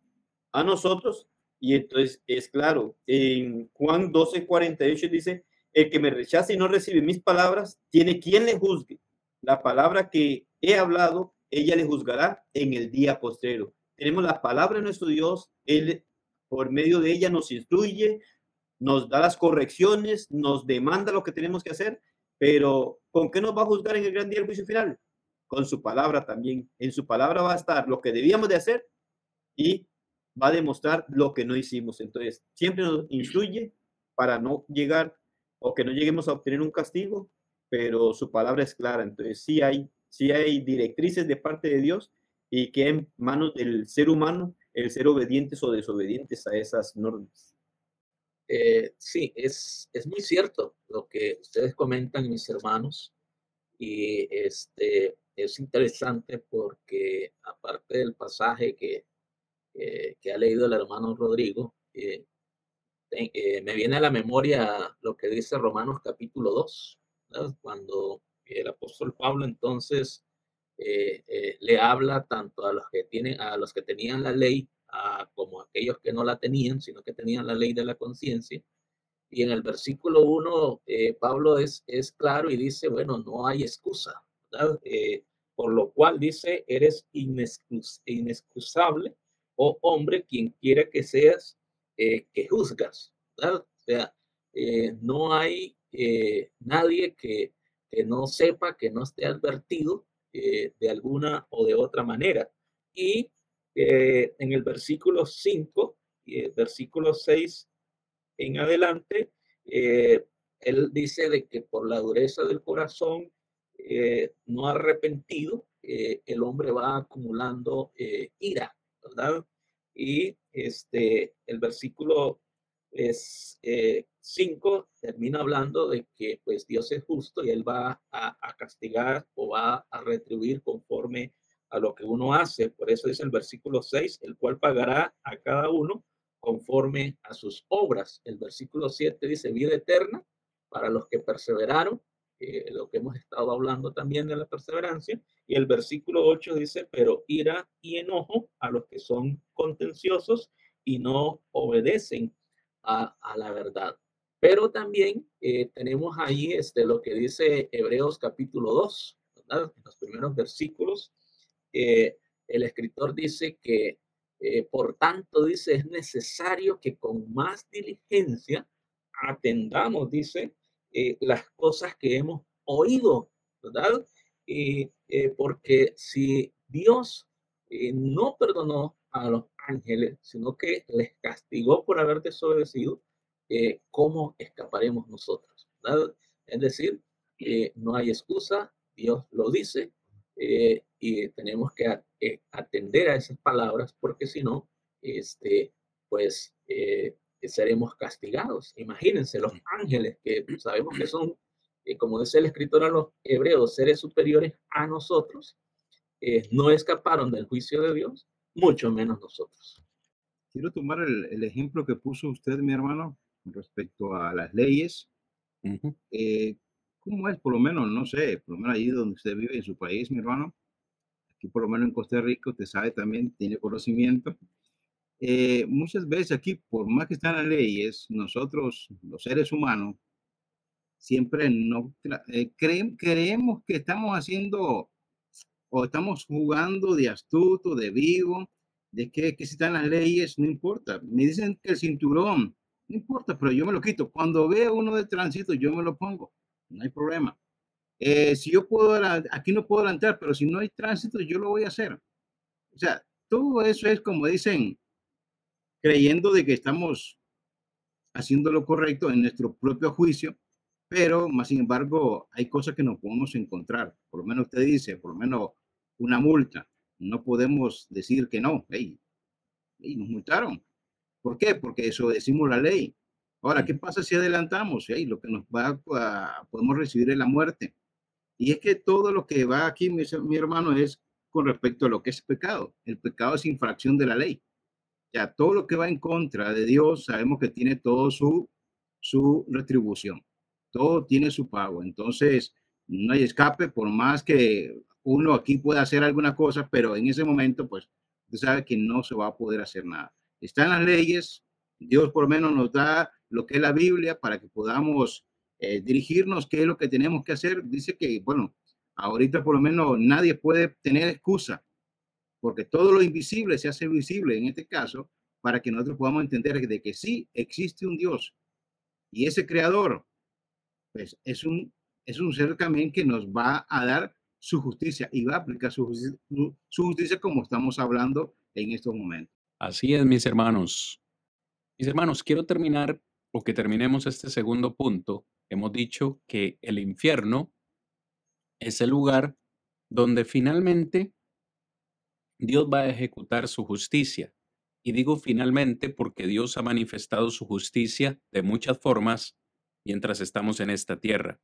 a nosotros. Y entonces es claro, en Juan 12, 48 dice, el que me rechace y no recibe mis palabras, tiene quien le juzgue. La palabra que he hablado ella le juzgará en el día postrero. Tenemos la palabra de nuestro Dios, Él por medio de ella nos instruye, nos da las correcciones, nos demanda lo que tenemos que hacer, pero ¿con qué nos va a juzgar en el gran día del juicio final? Con su palabra también. En su palabra va a estar lo que debíamos de hacer y va a demostrar lo que no hicimos. Entonces, siempre nos instruye para no llegar o que no lleguemos a obtener un castigo, pero su palabra es clara. Entonces, sí hay si hay directrices de parte de Dios y que en manos del ser humano el ser obedientes o desobedientes a esas normas. Eh, sí, es, es muy cierto lo que ustedes comentan, mis hermanos, y este, es interesante porque aparte del pasaje que, que ha leído el hermano Rodrigo, eh, eh, me viene a la memoria lo que dice Romanos capítulo 2, cuando el apóstol Pablo entonces eh, eh, le habla tanto a los que tienen, a los que tenían la ley, como aquellos que no la tenían, sino que tenían la ley de la conciencia. Y en el versículo 1, eh, Pablo es, es claro y dice, bueno, no hay excusa, por lo cual dice, eres inexcusable, oh hombre, quien quiera que seas, que juzgas. O sea, no hay nadie que que no sepa, que no esté advertido eh, de alguna o de otra manera. Y eh, en el versículo 5 y el versículo 6 en adelante, eh, él dice de que por la dureza del corazón no arrepentido, el hombre va acumulando ira, ¿verdad? Y este, el versículo es 5 termina hablando de que pues Dios es justo y él va a, castigar o va a retribuir conforme a lo que uno hace. Por eso dice el versículo 6, el cual pagará a cada uno conforme a sus obras. El versículo 7 dice vida eterna para los que perseveraron, eh, lo que hemos estado hablando también de la perseverancia. Y el versículo 8 dice, pero ira y enojo a los que son contenciosos y no obedecen a, la verdad. Pero también eh, tenemos ahí este, lo que dice Hebreos capítulo 2, ¿verdad? En los primeros versículos, eh, el escritor dice que, por tanto, dice, es necesario que con más diligencia atendamos, dice, eh, las cosas que hemos oído, ¿verdad? Eh, porque si Dios eh, no perdonó a los ángeles, sino que les castigó por haber desobedecido, ¿cómo escaparemos nosotros? ¿verdad? Es decir, no hay excusa, Dios lo dice, y tenemos que atender a esas palabras, porque si no, este, pues seremos castigados. Imagínense, los ángeles, que sabemos que son, eh, como dice el escritor a los hebreos, seres superiores a nosotros, eh, no escaparon del juicio de Dios, mucho menos nosotros. Quiero tomar el, ejemplo que puso usted, mi hermano, respecto a las leyes. Eh, ¿Cómo es, por lo menos, no sé, por lo menos allí donde usted vive, en su país, mi hermano? Aquí, por lo menos en Costa Rica, usted sabe también, tiene conocimiento eh, muchas veces aquí, por más que están las leyes, nosotros, los seres humanos, siempre no eh, creemos que estamos haciendo o estamos jugando de astuto, de vivo, de que, que si están las leyes, no importa. Me dicen que el cinturón, no importa, pero yo me lo quito. Cuando veo uno de tránsito, yo me lo pongo, no hay problema. Eh, si yo puedo, aquí no puedo adelantar, pero si no hay tránsito, yo lo voy a hacer. O sea, todo eso es como dicen, creyendo de que estamos haciendo lo correcto en nuestro propio juicio, pero más sin embargo hay cosas que no podemos encontrar. Por lo menos usted dice, por lo menos una multa. No podemos decir que no. Hey, nos multaron. ¿Por qué? Porque eso decimos la ley. Ahora, ¿qué pasa si adelantamos? Hey, lo que nos va a, podemos recibir es la muerte. Y es que todo lo que va aquí, mi, mi hermano, es con respecto a lo que es pecado. El pecado es infracción de la ley ya todo lo que va en contra de Dios, sabemos que tiene todo su, su retribución, todo tiene su pago. Entonces, no hay escape, por más que uno aquí pueda hacer alguna cosa, pero en ese momento, pues, usted sabe que no se va a poder hacer nada. Están las leyes, Dios por lo menos nos da lo que es la Biblia para que podamos eh, dirigirnos, qué es lo que tenemos que hacer. Dice que, bueno, ahorita por lo menos nadie puede tener excusa porque todo lo invisible se hace visible en este caso para que nosotros podamos entender de que sí existe un Dios y ese creador pues es un es un ser también que nos va a dar su justicia y va a aplicar su, su justicia como estamos hablando en estos momentos. Así es, mis hermanos. Mis hermanos, quiero terminar o que terminemos este segundo punto. Hemos dicho que el infierno es el lugar donde finalmente Dios va a ejecutar su justicia. Y digo finalmente porque Dios ha manifestado su justicia de muchas formas mientras estamos en esta tierra.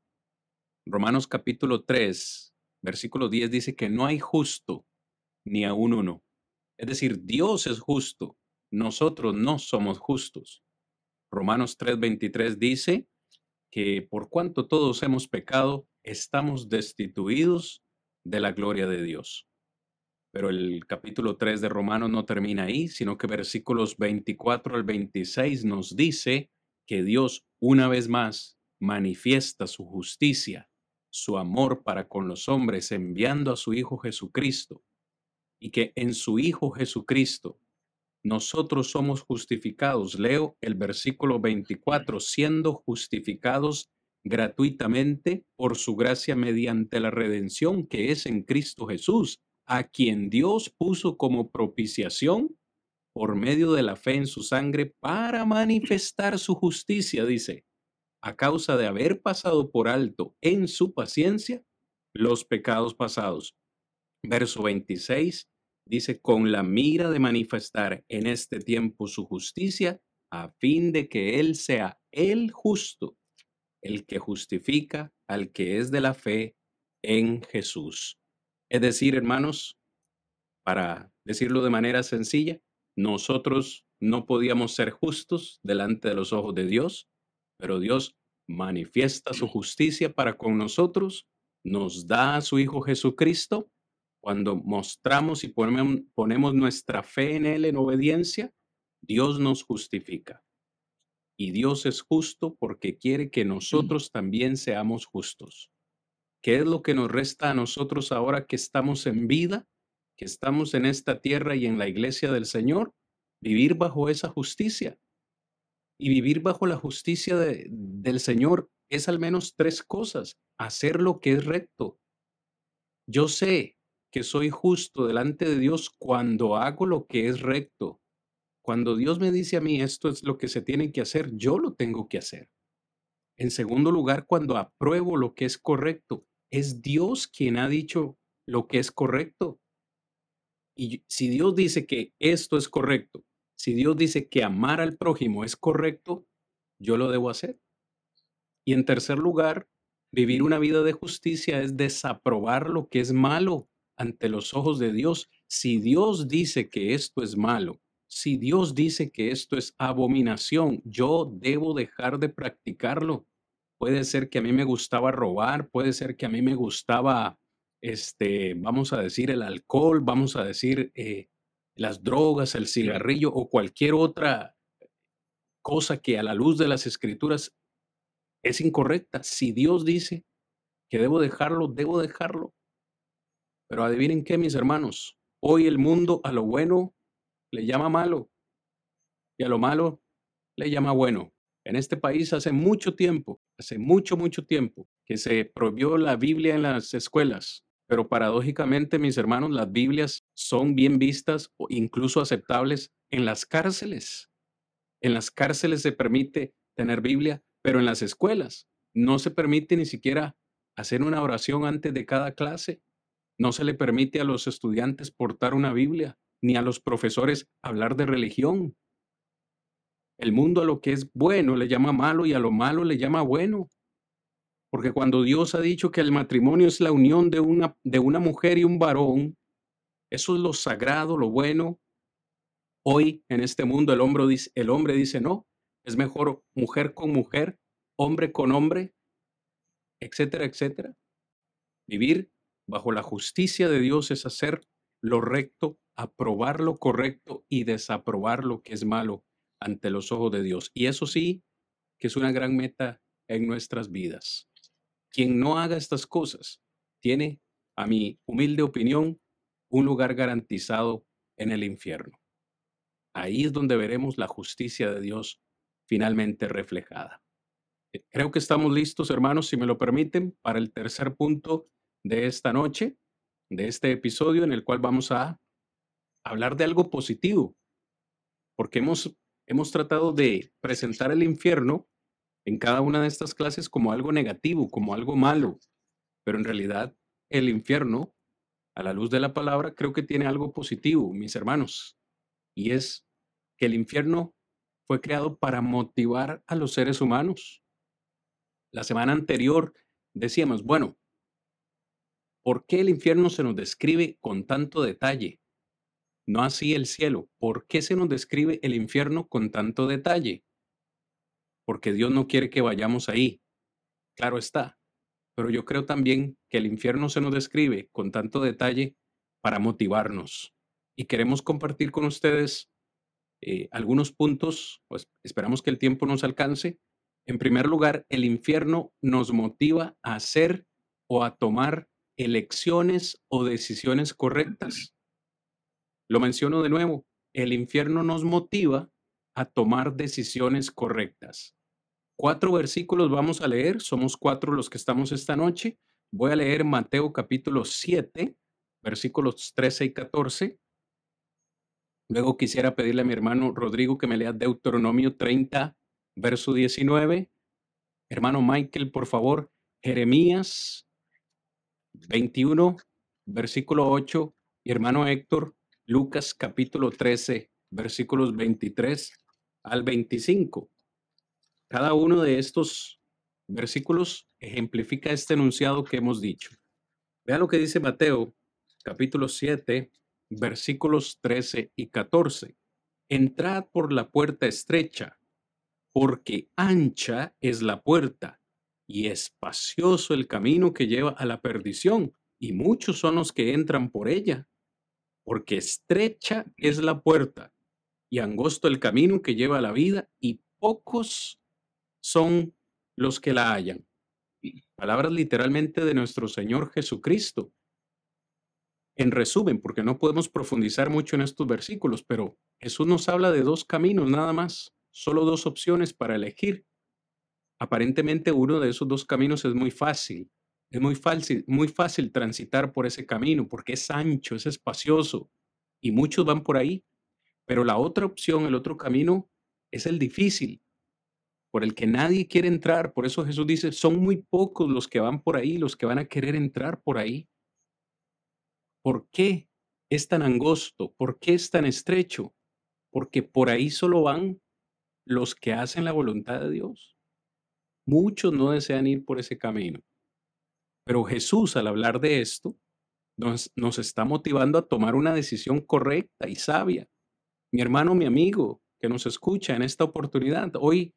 Romanos capítulo 3, versículo 10 dice que no hay justo ni aún uno. Es decir, Dios es justo, nosotros no somos justos. Romanos 3:23 dice que por cuanto todos hemos pecado, estamos destituidos de la gloria de Dios. Pero el capítulo 3 de Romanos no termina ahí, sino que versículos 24 al 26 nos dice que Dios una vez más manifiesta su justicia, su amor para con los hombres, enviando a su Hijo Jesucristo, y que en su Hijo Jesucristo nosotros somos justificados. Leo el versículo 24, siendo justificados gratuitamente por su gracia mediante la redención que es en Cristo Jesús a quien Dios puso como propiciación por medio de la fe en su sangre para manifestar su justicia, dice, a causa de haber pasado por alto en su paciencia los pecados pasados. Verso 26 dice, con la mira de manifestar en este tiempo su justicia, a fin de que Él sea el justo, el que justifica al que es de la fe en Jesús. Es decir, hermanos, para decirlo de manera sencilla, nosotros no podíamos ser justos delante de los ojos de Dios, pero Dios manifiesta su justicia para con nosotros, nos da a su Hijo Jesucristo. Cuando mostramos y ponemos, nuestra fe en Él en obediencia, Dios nos justifica. Y Dios es justo porque quiere que nosotros también seamos justos. ¿Qué es lo que nos resta a nosotros ahora que estamos en vida, que estamos en esta tierra y en la iglesia del Señor? Vivir bajo esa justicia. Y vivir bajo la justicia del Señor es al menos tres cosas. Hacer lo que es recto. Yo sé que soy justo delante de Dios cuando hago lo que es recto. Cuando Dios me dice a mí esto es lo que se tiene que hacer, yo lo tengo que hacer. En segundo lugar, cuando apruebo lo que es correcto, es Dios quien ha dicho lo que es correcto. Y si Dios dice que esto es correcto, si Dios dice que amar al prójimo es correcto, yo lo debo hacer. Y en tercer lugar, vivir una vida de justicia es desaprobar lo que es malo ante los ojos de Dios. Si Dios dice que esto es malo, si Dios dice que esto es abominación, yo debo dejar de practicarlo. Puede ser que a mí me gustaba robar, puede ser que a mí me gustaba, este, vamos a decir, el alcohol, vamos a decir, eh, las drogas, el cigarrillo o cualquier otra cosa que a la luz de las escrituras es incorrecta. Si Dios dice que debo dejarlo, debo dejarlo. Pero adivinen qué, mis hermanos, hoy el mundo a lo bueno le llama malo y a lo malo le llama bueno. En este país hace mucho tiempo, hace mucho, mucho tiempo, que se prohibió la Biblia en las escuelas. Pero paradójicamente, mis hermanos, las Biblias son bien vistas o incluso aceptables en las cárceles. En las cárceles se permite tener Biblia, pero en las escuelas no se permite ni siquiera hacer una oración antes de cada clase. No se le permite a los estudiantes portar una Biblia, ni a los profesores hablar de religión. El mundo a lo que es bueno le llama malo y a lo malo le llama bueno. Porque cuando Dios ha dicho que el matrimonio es la unión de una, de una mujer y un varón, eso es lo sagrado, lo bueno. Hoy en este mundo el hombre, dice, el hombre dice, no, es mejor mujer con mujer, hombre con hombre, etcétera, etcétera. Vivir bajo la justicia de Dios es hacer lo recto, aprobar lo correcto y desaprobar lo que es malo ante los ojos de Dios. Y eso sí, que es una gran meta en nuestras vidas. Quien no haga estas cosas tiene, a mi humilde opinión, un lugar garantizado en el infierno. Ahí es donde veremos la justicia de Dios finalmente reflejada. Creo que estamos listos, hermanos, si me lo permiten, para el tercer punto de esta noche, de este episodio en el cual vamos a hablar de algo positivo, porque hemos hemos tratado de presentar el infierno en cada una de estas clases como algo negativo, como algo malo, pero en realidad el infierno, a la luz de la palabra, creo que tiene algo positivo, mis hermanos, y es que el infierno fue creado para motivar a los seres humanos. La semana anterior decíamos, bueno, ¿por qué el infierno se nos describe con tanto detalle? no así el cielo. ¿Por qué se nos describe el infierno con tanto detalle? Porque Dios no quiere que vayamos ahí. Claro está. Pero yo creo también que el infierno se nos describe con tanto detalle para motivarnos. Y queremos compartir con ustedes eh, algunos puntos, pues esperamos que el tiempo nos alcance. En primer lugar, el infierno nos motiva a hacer o a tomar elecciones o decisiones correctas. Lo menciono de nuevo, el infierno nos motiva a tomar decisiones correctas. Cuatro versículos vamos a leer, somos cuatro los que estamos esta noche. Voy a leer Mateo capítulo 7, versículos 13 y 14. Luego quisiera pedirle a mi hermano Rodrigo que me lea Deuteronomio 30, verso 19. Hermano Michael, por favor, Jeremías 21, versículo 8. Y hermano Héctor, Lucas capítulo 13, versículos 23 al 25. Cada uno de estos versículos ejemplifica este enunciado que hemos dicho. Vea lo que dice Mateo capítulo 7, versículos 13 y 14. entrad por la puerta estrecha, porque ancha es la puerta y espacioso el camino que lleva a la perdición, y muchos son los que entran por ella, porque estrecha es la puerta y angosto el camino que lleva a la vida, y pocos son los que la hallan. Palabras literalmente de nuestro Señor Jesucristo. En resumen, porque no podemos profundizar mucho en estos versículos, pero Jesús nos habla de dos caminos nada más, solo dos opciones para elegir. Aparentemente uno de esos dos caminos es muy fácil, es muy fácil, muy fácil transitar por ese camino porque es ancho, es espacioso y muchos van por ahí. Pero la otra opción, el otro camino, es el difícil, por el que nadie quiere entrar. Por eso Jesús dice, son muy pocos los que van por ahí, los que van a querer entrar por ahí. ¿Por qué es tan angosto? ¿Por qué es tan estrecho? Porque por ahí solo van los que hacen la voluntad de Dios. Muchos no desean ir por ese camino. Pero Jesús, al hablar de esto, nos, está motivando a tomar una decisión correcta y sabia. Mi hermano, mi amigo, que nos escucha en esta oportunidad, hoy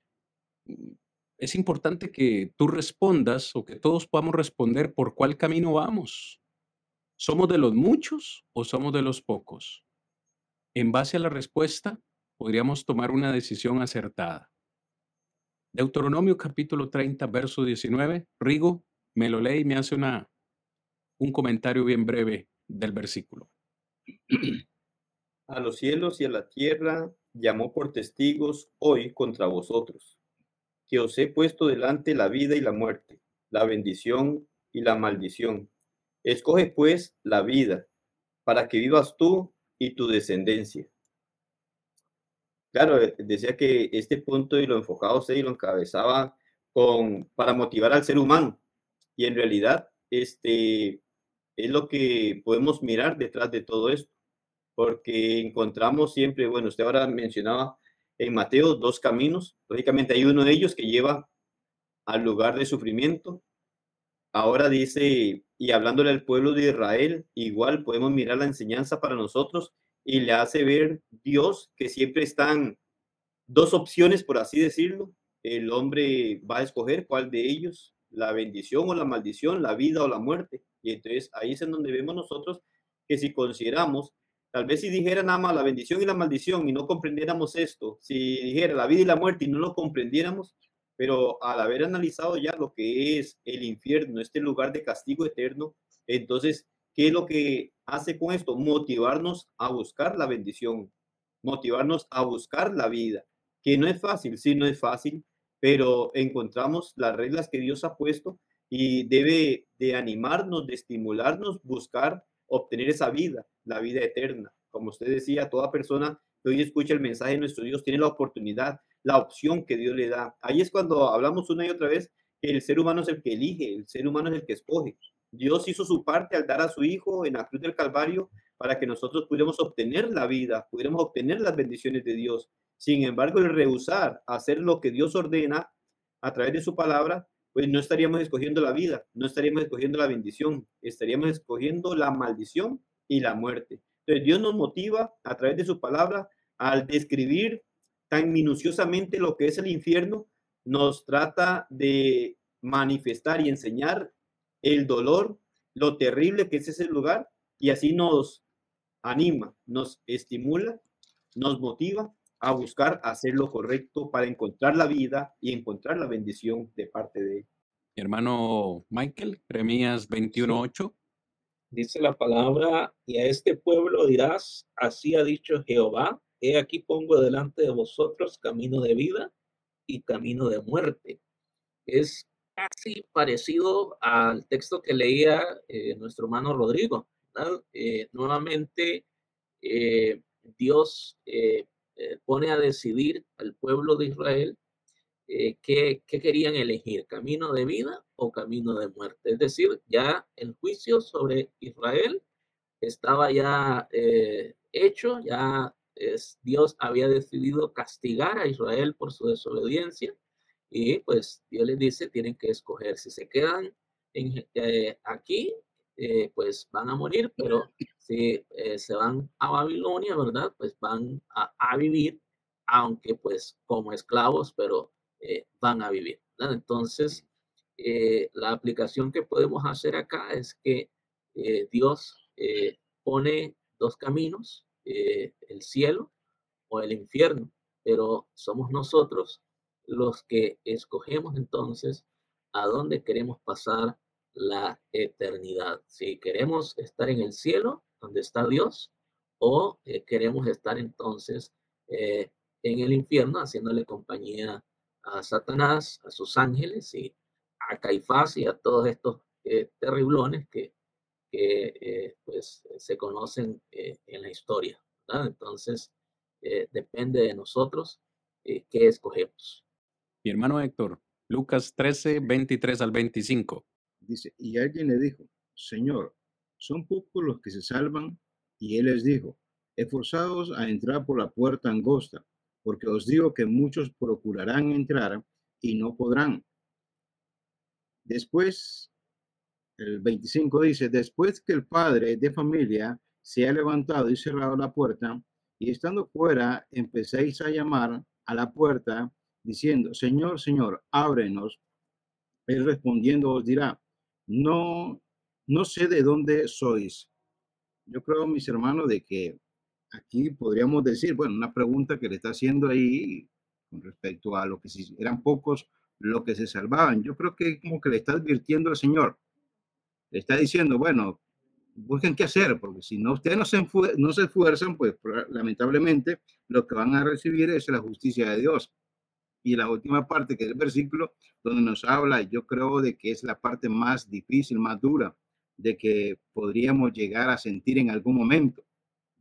mm, es importante que tú respondas o que todos podamos responder por cuál camino vamos. ¿Somos de los muchos o somos de los pocos? En base a la respuesta, podríamos tomar una decisión acertada. Deuteronomio capítulo 30, verso 19. Rigo me lo lee y me hace una, un comentario bien breve del versículo. A los cielos y a la tierra llamó por testigos hoy contra vosotros, que os he puesto delante la vida y la muerte, la bendición y la maldición. Escoge pues la vida, para que vivas tú y tu descendencia. Claro, eh, decía que este punto y lo enfocaba usted y lo encabezaba con, para motivar al ser humano. Y en realidad, este es lo que podemos mirar detrás de todo esto porque encontramos siempre, bueno, usted ahora mencionaba en Mateo dos caminos, lógicamente hay uno de ellos que lleva al lugar de sufrimiento. Ahora dice, y hablándole al pueblo de Israel, igual podemos mirar la enseñanza para nosotros y le hace ver Dios que siempre están dos opciones, por así decirlo. El hombre va a escoger cuál de ellos, la bendición o la maldición, la vida o la muerte. Y entonces ahí es en donde vemos nosotros que si consideramos Tal vez si dijera nada más la bendición y la maldición y no comprendiéramos esto, si dijera la vida y la muerte y no lo comprendiéramos, pero al haber analizado ya lo que es el infierno, este lugar de castigo eterno, entonces, ¿qué es lo que hace con esto? Motivarnos a buscar la bendición, motivarnos a buscar la vida, que no es fácil, sí, no es fácil, pero encontramos las reglas que Dios ha puesto y debe de animarnos, de estimularnos, buscar obtener esa vida, la vida eterna. Como usted decía, toda persona que hoy escucha el mensaje de nuestro Dios tiene la oportunidad, la opción que Dios le da. Ahí es cuando hablamos una y otra vez que el ser humano es el que elige, el ser humano es el que escoge. Dios hizo su parte al dar a su Hijo en la cruz del Calvario para que nosotros pudiéramos obtener la vida, pudiéramos obtener las bendiciones de Dios. Sin embargo, el rehusar hacer lo que Dios ordena a través de su palabra, pues no estaríamos escogiendo la vida, no estaríamos escogiendo la bendición, estaríamos escogiendo la maldición y la muerte. Entonces Dios nos motiva a través de su palabra al describir tan minuciosamente lo que es el infierno, nos trata de manifestar y enseñar el dolor, lo terrible que es ese lugar, y así nos anima, nos estimula, nos motiva a buscar hacer lo correcto para encontrar la vida y encontrar la bendición de parte de él. Mi hermano Michael, Jeremías 21.8. Dice la palabra, y a este pueblo dirás, así ha dicho Jehová, he aquí pongo delante de vosotros camino de vida y camino de muerte. Es casi parecido al texto que leía eh, nuestro hermano Rodrigo. Eh, nuevamente, eh, Dios pone a decidir al pueblo de Israel qué, querían elegir, camino de vida o camino de muerte. Es decir, ya el juicio sobre Israel estaba ya hecho, ya es, Dios había decidido castigar a Israel por su desobediencia y pues Dios les dice, tienen que escoger si se quedan en, aquí eh, pues van a morir, pero si eh, se van a Babilonia, ¿verdad? Pues van a, vivir, aunque pues como esclavos, pero eh, van a vivir. Entonces, la aplicación que podemos hacer acá es que Dios pone dos caminos, el cielo o el infierno, pero somos nosotros los que escogemos entonces a dónde queremos pasar la eternidad. Si queremos estar en el cielo, donde está Dios, o eh, queremos estar entonces eh, en el infierno haciéndole compañía a Satanás, a sus ángeles y a Caifás y a todos estos eh, terriblones que, pues, se conocen en la historia. Entonces, depende de nosotros qué escogemos. Mi hermano Héctor, Lucas 13, 23 al 25. Dice, y alguien le dijo, Señor, son pocos los que se salvan. Y él les dijo, esforzados a entrar por la puerta angosta, porque os digo que muchos procurarán entrar y no podrán. Después, el 25 dice, después que el padre de familia se ha levantado y cerrado la puerta, y estando fuera, empecéis a llamar a la puerta, diciendo, Señor, Señor, ábrenos. Él respondiendo os dirá, no, no sé de dónde sois. Yo creo, mis hermanos, de que aquí podríamos decir, bueno, una pregunta que le está haciendo ahí con respecto a lo que si eran pocos lo que se salvaban. Yo creo que como que le está advirtiendo al Señor. Le está diciendo, bueno, busquen qué hacer, porque si no ustedes no se, no se esfuerzan, pues lamentablemente lo que van a recibir es la justicia de Dios y la última parte, que es el versículo donde nos habla, yo creo de que es la parte más difícil, más dura, de que podríamos llegar a sentir en algún momento.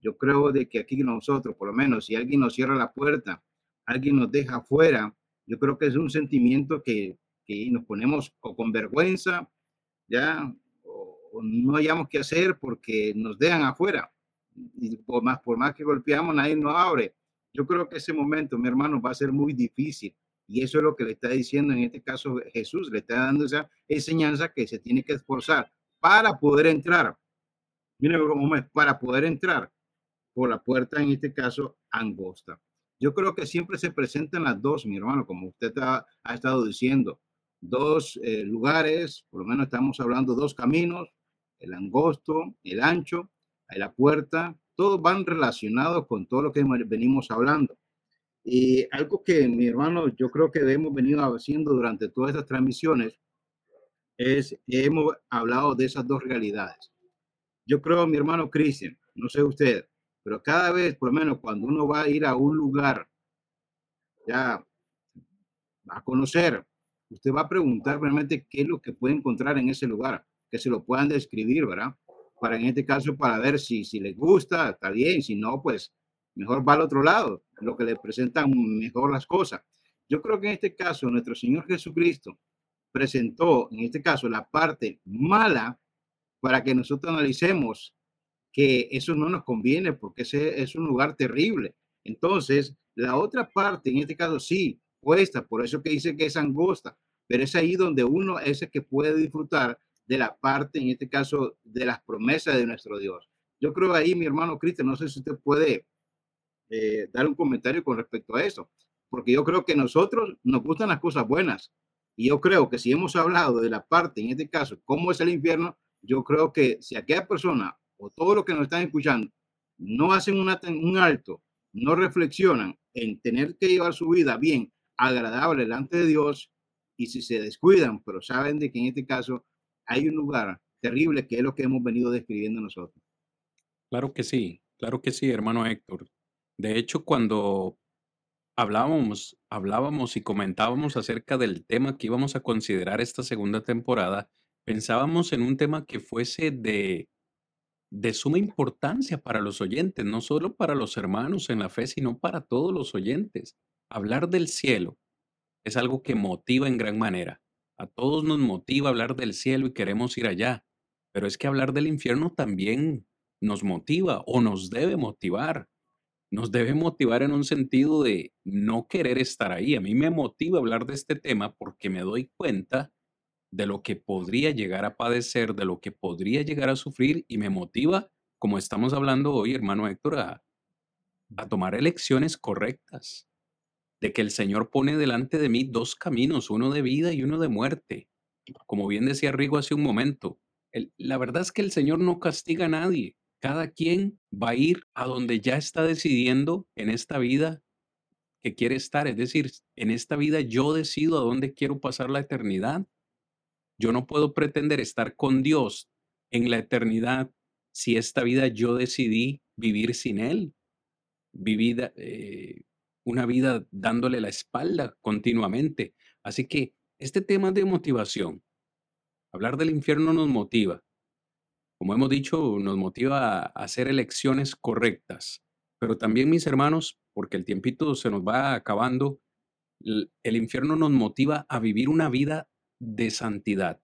Yo creo de que aquí nosotros, por lo menos, si alguien nos cierra la puerta, alguien nos deja afuera, yo creo que es un sentimiento que, que nos ponemos o con vergüenza, ya, o, no hayamos que hacer porque nos dejan afuera. Y por más, por más que golpeamos, nadie nos abre. Yo creo que ese momento, mi hermano, va a ser muy difícil. Y eso es lo que le está diciendo en este caso Jesús. Le está dando esa enseñanza que se tiene que esforzar para poder entrar. Miren cómo es, para poder entrar por la puerta, en este caso, angosta. Yo creo que siempre se presentan las dos, mi hermano, como usted ha, estado diciendo. Dos eh, lugares, por lo menos estamos hablando dos caminos, el angosto, el ancho, la puerta todos van relacionados con todo lo que venimos hablando. Y algo que mi hermano, yo creo que hemos venido haciendo durante todas estas transmisiones es, hemos hablado de esas dos realidades. Yo creo, mi hermano Cristian, no sé usted, pero cada vez, por lo menos cuando uno va a ir a un lugar, ya a conocer, usted va a preguntar realmente qué es lo que puede encontrar en ese lugar, que se lo puedan describir, ¿verdad? Para en este caso, para ver si, si les gusta, está bien, si no, pues mejor va al otro lado, lo que le presentan mejor las cosas. Yo creo que en este caso, nuestro Señor Jesucristo presentó, en este caso, la parte mala para que nosotros analicemos que eso no nos conviene porque ese es un lugar terrible. Entonces, la otra parte, en este caso, sí, cuesta, por eso que dice que es angosta, pero es ahí donde uno es el que puede disfrutar de la parte, en este caso, de las promesas de nuestro Dios. Yo creo ahí, mi hermano Cristian, no sé si usted puede eh, dar un comentario con respecto a eso, porque yo creo que nosotros nos gustan las cosas buenas. Y yo creo que si hemos hablado de la parte, en este caso, cómo es el infierno, yo creo que si aquella persona o todos los que nos están escuchando no hacen un alto, no reflexionan en tener que llevar su vida bien, agradable delante de Dios, y si se descuidan, pero saben de que en este caso hay un lugar terrible que es lo que hemos venido describiendo nosotros. Claro que sí, claro que sí, hermano Héctor. De hecho, cuando hablábamos, y comentábamos acerca del tema que íbamos a considerar esta segunda temporada, pensábamos en un tema que fuese de, de suma importancia para los oyentes, no solo para los hermanos en la fe, sino para todos los oyentes. Hablar del cielo es algo que motiva en gran manera. A todos nos motiva hablar del cielo y queremos ir allá, pero es que hablar del infierno también nos motiva o nos debe motivar. Nos debe motivar en un sentido de no querer estar ahí. A mí me motiva hablar de este tema porque me doy cuenta de lo que podría llegar a padecer, de lo que podría llegar a sufrir y me motiva, como estamos hablando hoy, hermano Héctor, a, a tomar elecciones correctas, de que el Señor pone delante de mí dos caminos, uno de vida y uno de muerte. Como bien decía Rigo hace un momento, la verdad es que el Señor no castiga a nadie. Cada quien va a ir a donde ya está decidiendo en esta vida que quiere estar. Es decir, en esta vida yo decido a dónde quiero pasar la eternidad. Yo no puedo pretender estar con Dios en la eternidad si esta vida yo decidí vivir sin Él, vivir eh, una vida dándole la espalda continuamente. Así que este tema de motivación, hablar del infierno nos motiva. Como hemos dicho, nos motiva a hacer elecciones correctas. Pero también, mis hermanos, porque el tiempito se nos va acabando, el infierno nos motiva a vivir una vida de santidad.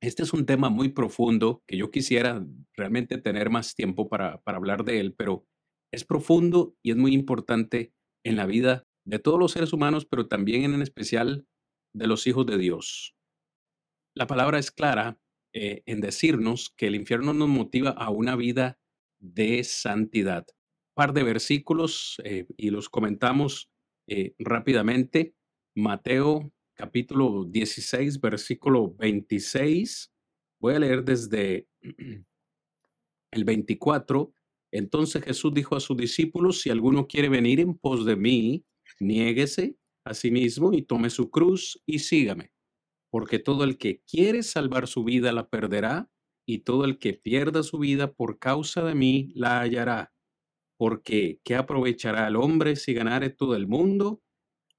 Este es un tema muy profundo que yo quisiera realmente tener más tiempo para, para hablar de él, pero es profundo y es muy importante en la vida de todos los seres humanos, pero también en especial de los hijos de Dios. La palabra es clara eh, en decirnos que el infierno nos motiva a una vida de santidad. Par de versículos eh, y los comentamos eh, rápidamente. Mateo capítulo 16, versículo 26. Voy a leer desde el 24. Entonces Jesús dijo a sus discípulos, si alguno quiere venir en pos de mí, niéguese a sí mismo y tome su cruz y sígame. Porque todo el que quiere salvar su vida la perderá, y todo el que pierda su vida por causa de mí la hallará. Porque ¿qué aprovechará el hombre si ganare todo el mundo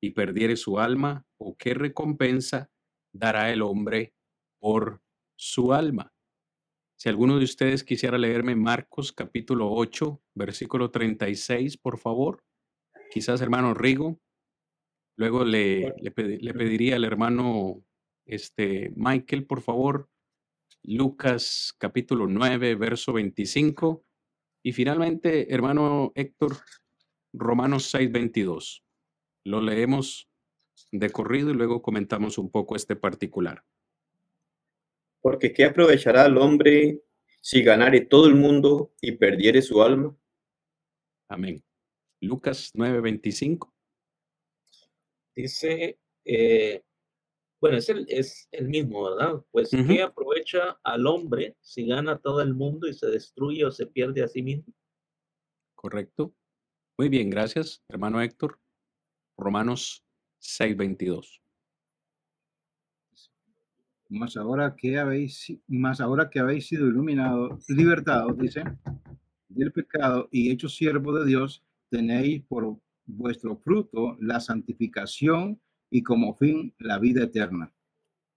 y perdiere su alma? ¿O qué recompensa dará el hombre por su alma? Si alguno de ustedes quisiera leerme Marcos capítulo 8, versículo 36, por favor. Quizás hermano Rigo. Luego le, le, pediría al hermano este, Michael, por favor. Lucas capítulo 9, verso 25. Y finalmente, hermano Héctor, Romanos 6, 22. Lo leemos de corrido y luego comentamos un poco este particular. Porque ¿qué aprovechará el hombre si ganare todo el mundo y perdiere su alma? Amén. Lucas 9:25. Dice, eh, bueno, es el, es el mismo, ¿verdad? Pues, ¿qué aprovecha al hombre si gana todo el mundo y se destruye o se pierde a sí mismo? Correcto. Muy bien, gracias, hermano Héctor. Romanos 6:22. Más ahora que habéis, más ahora que habéis sido iluminados, libertados, dice, del pecado y hechos siervos de Dios, tenéis por vuestro fruto la santificación y como fin la vida eterna.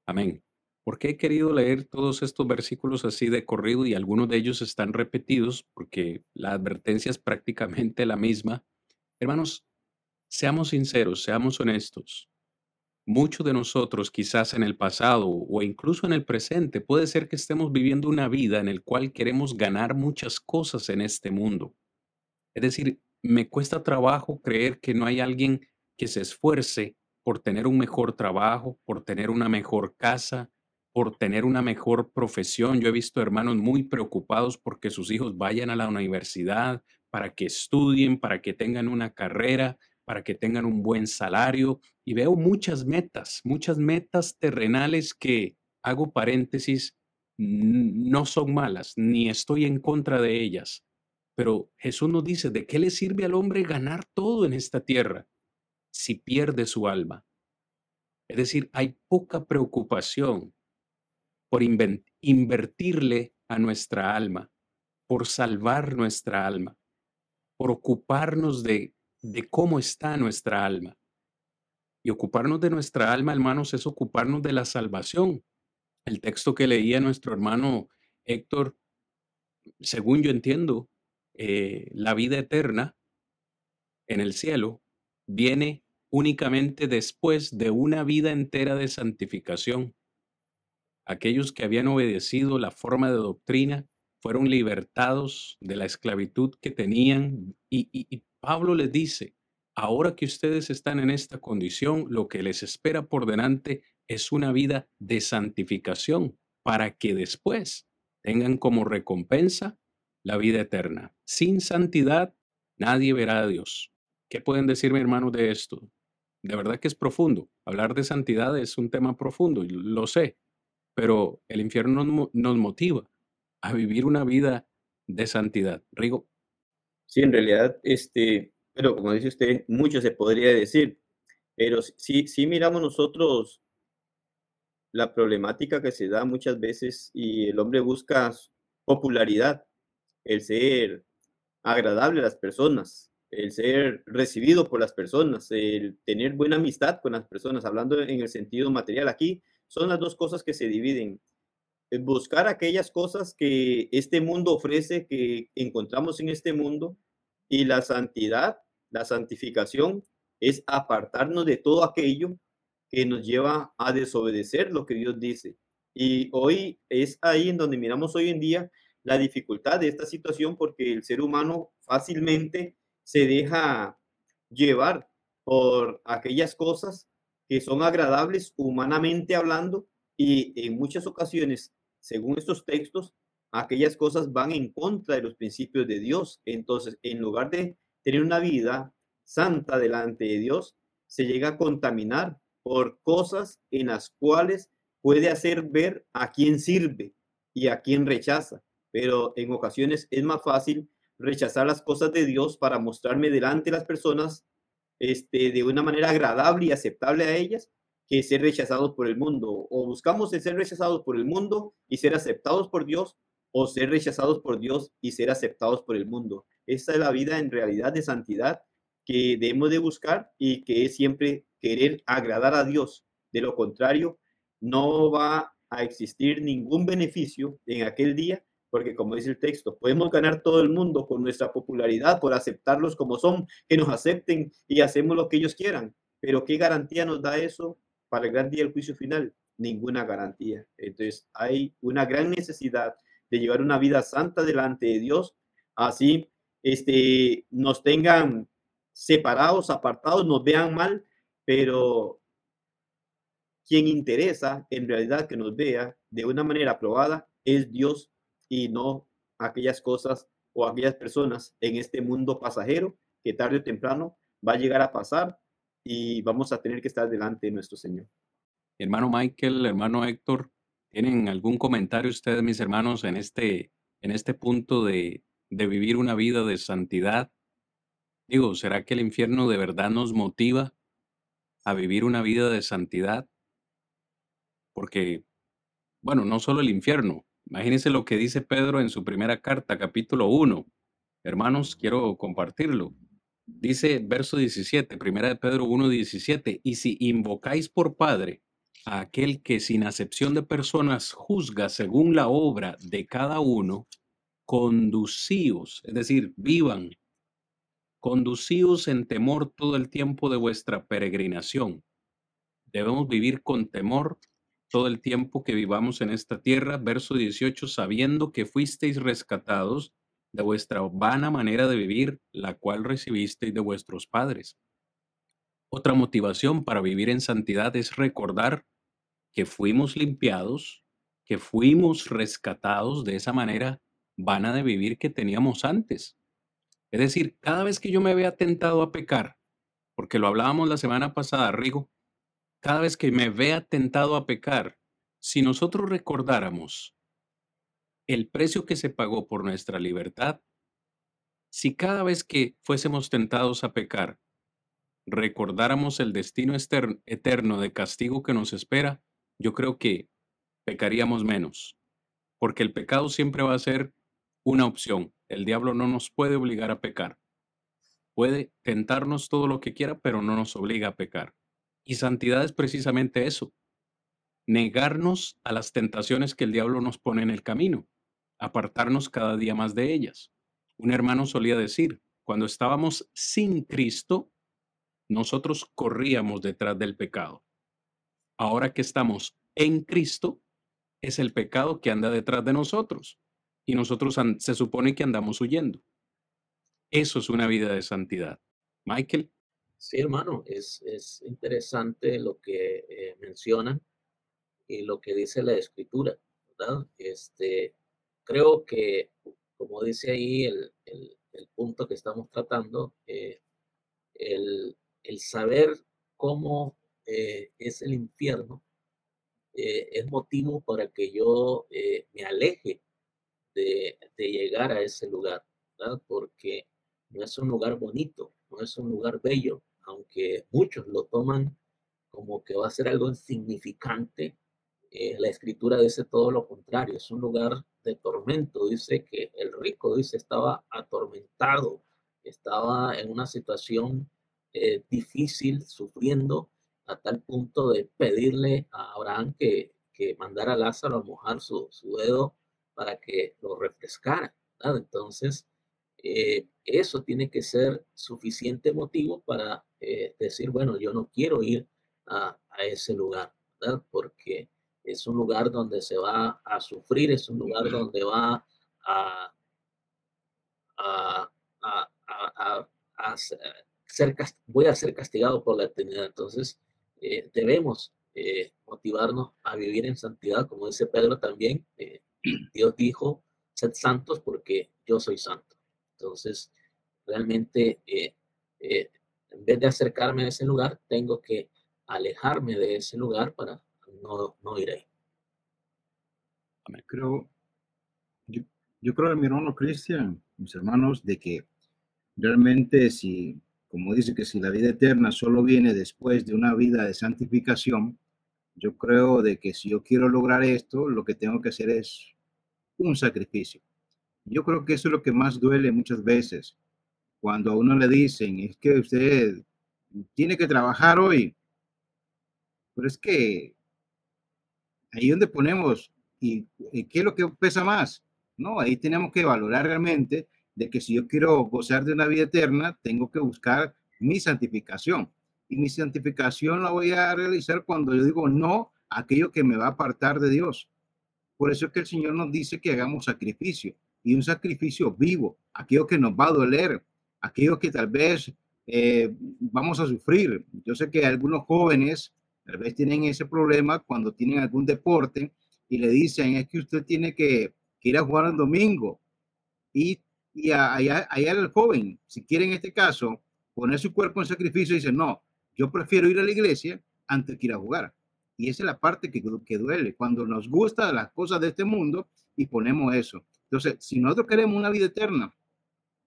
Amén. Porque he querido leer todos estos versículos así de corrido y algunos de ellos están repetidos porque la advertencia es prácticamente la misma. Hermanos, seamos sinceros, seamos honestos. Muchos de nosotros quizás en el pasado o incluso en el presente puede ser que estemos viviendo una vida en el cual queremos ganar muchas cosas en este mundo. Es decir, me cuesta trabajo creer que no hay alguien que se esfuerce por tener un mejor trabajo, por tener una mejor casa, por tener una mejor profesión. Yo he visto hermanos muy preocupados porque sus hijos vayan a la universidad, para que estudien, para que tengan una carrera, para que tengan un buen salario. Y veo muchas metas, muchas metas terrenales que, hago paréntesis, no son malas, ni estoy en contra de ellas. Pero Jesús nos dice, ¿de qué le sirve al hombre ganar todo en esta tierra si pierde su alma? Es decir, hay poca preocupación por invertirle a nuestra alma, por salvar nuestra alma, por ocuparnos de de cómo está nuestra alma. Y ocuparnos de nuestra alma, hermanos, es ocuparnos de la salvación. El texto que leía nuestro hermano Héctor, según yo entiendo, eh, la vida eterna en el cielo viene únicamente después de una vida entera de santificación. Aquellos que habían obedecido la forma de doctrina fueron libertados de la esclavitud que tenían y, y Pablo les dice, ahora que ustedes están en esta condición, lo que les espera por delante es una vida de santificación para que después tengan como recompensa la vida eterna. Sin santidad, nadie verá a Dios. ¿Qué pueden decirme, hermanos, de esto? De verdad que es profundo. Hablar de santidad es un tema profundo, lo sé, pero el infierno nos, motiva a vivir una vida de santidad. Rigo. Sí, en realidad, este, pero como dice usted, mucho se podría decir, pero sí, sí miramos nosotros la problemática que se da muchas veces y el hombre busca popularidad, el ser agradable a las personas, el ser recibido por las personas, el tener buena amistad con las personas, hablando en el sentido material. Aquí son las dos cosas que se dividen. buscar aquellas cosas que este mundo ofrece, que encontramos en este mundo, y la santidad, la santificación, es apartarnos de todo aquello que nos lleva a desobedecer lo que Dios dice. Y hoy es ahí en donde miramos hoy en día la dificultad de esta situación porque el ser humano fácilmente se deja llevar por aquellas cosas que son agradables humanamente hablando y en muchas ocasiones, según estos textos, aquellas cosas van en contra de los principios de Dios. Entonces, en lugar de tener una vida santa delante de Dios, se llega a contaminar por cosas en las cuales puede hacer ver a quién sirve y a quién rechaza pero en ocasiones es más fácil rechazar las cosas de Dios para mostrarme delante de las personas este, de una manera agradable y aceptable a ellas que ser rechazados por el mundo. O buscamos ser rechazados por el mundo y ser aceptados por Dios, o ser rechazados por Dios y ser aceptados por el mundo. Esa es la vida en realidad de santidad que debemos de buscar y que es siempre querer agradar a Dios. De lo contrario, no va a existir ningún beneficio en aquel día porque como dice el texto, podemos ganar todo el mundo con nuestra popularidad, por aceptarlos como son, que nos acepten y hacemos lo que ellos quieran. Pero ¿qué garantía nos da eso para el gran día del juicio final? Ninguna garantía. Entonces hay una gran necesidad de llevar una vida santa delante de Dios, así este, nos tengan separados, apartados, nos vean mal, pero quien interesa en realidad que nos vea de una manera aprobada es Dios y no aquellas cosas o aquellas personas en este mundo pasajero que tarde o temprano va a llegar a pasar y vamos a tener que estar delante de nuestro Señor. Hermano Michael, hermano Héctor, ¿tienen algún comentario ustedes, mis hermanos, en este, en este punto de, de vivir una vida de santidad? Digo, ¿será que el infierno de verdad nos motiva a vivir una vida de santidad? Porque, bueno, no solo el infierno, Imagínense lo que dice Pedro en su primera carta, capítulo 1. Hermanos, quiero compartirlo. Dice verso 17, primera de Pedro 1, 17, y si invocáis por Padre aquel que sin acepción de personas juzga según la obra de cada uno, conducíos, es decir, vivan, conducíos en temor todo el tiempo de vuestra peregrinación. Debemos vivir con temor todo el tiempo que vivamos en esta tierra. Verso 18, sabiendo que fuisteis rescatados de vuestra vana manera de vivir, la cual recibisteis de vuestros padres. Otra motivación para vivir en santidad es recordar que fuimos limpiados, que fuimos rescatados de esa manera vana de vivir que teníamos antes. Es decir, cada vez que yo me vea tentado a pecar, porque lo hablábamos la semana pasada, Rigo, cada vez que me vea tentado a pecar, si nosotros recordáramos el precio que se pagó por nuestra libertad, si cada vez que fuésemos tentados a pecar, recordáramos el destino eterno de castigo que nos espera, yo creo que pecaríamos menos, porque el pecado siempre va a ser una opción. El diablo no nos puede obligar a pecar. Puede tentarnos todo lo que quiera, pero no nos obliga a pecar. Y santidad es precisamente eso, negarnos a las tentaciones que el diablo nos pone en el camino, apartarnos cada día más de ellas. Un hermano solía decir, cuando estábamos sin Cristo, nosotros corríamos detrás del pecado. Ahora que estamos en Cristo, es el pecado que anda detrás de nosotros y nosotros se supone que andamos huyendo. Eso es una vida de santidad. Michael. Sí, hermano, es, interesante lo que eh, mencionan. y lo que dice la escritura, ¿verdad? Este, creo que, como dice ahí el, el, punto que estamos tratando, eh, el, el, saber cómo eh, es el infierno eh, es motivo para que yo me aleje de, llegar a ese lugar. Porque no es un lugar bonito, no es un lugar bello, aunque muchos lo toman como que va a ser algo insignificante, eh, la escritura dice todo lo contrario, es un lugar de tormento, dice que el rico, dice, estaba atormentado, estaba en una situación eh, difícil, sufriendo, a tal punto de pedirle a Abraham que, que mandara a Lázaro a mojar su, su dedo para que lo refrescara. Entonces, eh, eso tiene que ser suficiente motivo para decir, bueno, yo no quiero ir a, a ese lugar, ¿verdad? Porque es un lugar donde se va a sufrir, es un lugar donde va a, a, a, a ser, voy a ser castigado por la eternidad. Entonces, eh, debemos eh, motivarnos a vivir en santidad, como dice Pedro también. Eh, Dios dijo, sed santos porque yo soy santo. Entonces, realmente, en vez de acercarme a ese lugar, tengo que alejarme de ese lugar para no, no iré. Creo, yo, yo creo, mi hermano Cristian, mis hermanos, de que realmente si, como dice que si la vida eterna solo viene después de una vida de santificación, yo creo de que si yo quiero lograr esto, lo que tengo que hacer es un sacrificio. Yo creo que eso es lo que más duele muchas veces, cuando a uno le dicen, es que usted tiene que trabajar hoy, pero es que ahí donde ponemos, y, qué es lo que pesa más? No, ahí tenemos que valorar realmente de que si yo quiero gozar de una vida eterna, tengo que buscar mi santificación. Y mi santificación la voy a realizar cuando yo digo no a aquello que me va a apartar de Dios. Por eso es que el Señor nos dice que hagamos sacrificio y un sacrificio vivo, aquello que nos va a doler, aquello que tal vez eh, vamos a sufrir. Yo sé que algunos jóvenes Tal vez tienen ese problema cuando tienen algún deporte y le dicen es que usted tiene que, ir a jugar el domingo. Y, y allá, allá el joven, si quiere en este caso poner su cuerpo en sacrificio, dice, no, yo prefiero ir a la iglesia antes que ir a jugar. Y esa es la parte que, que duele, cuando nos gustan las cosas de este mundo y ponemos eso. Entonces, si nosotros queremos una vida eterna,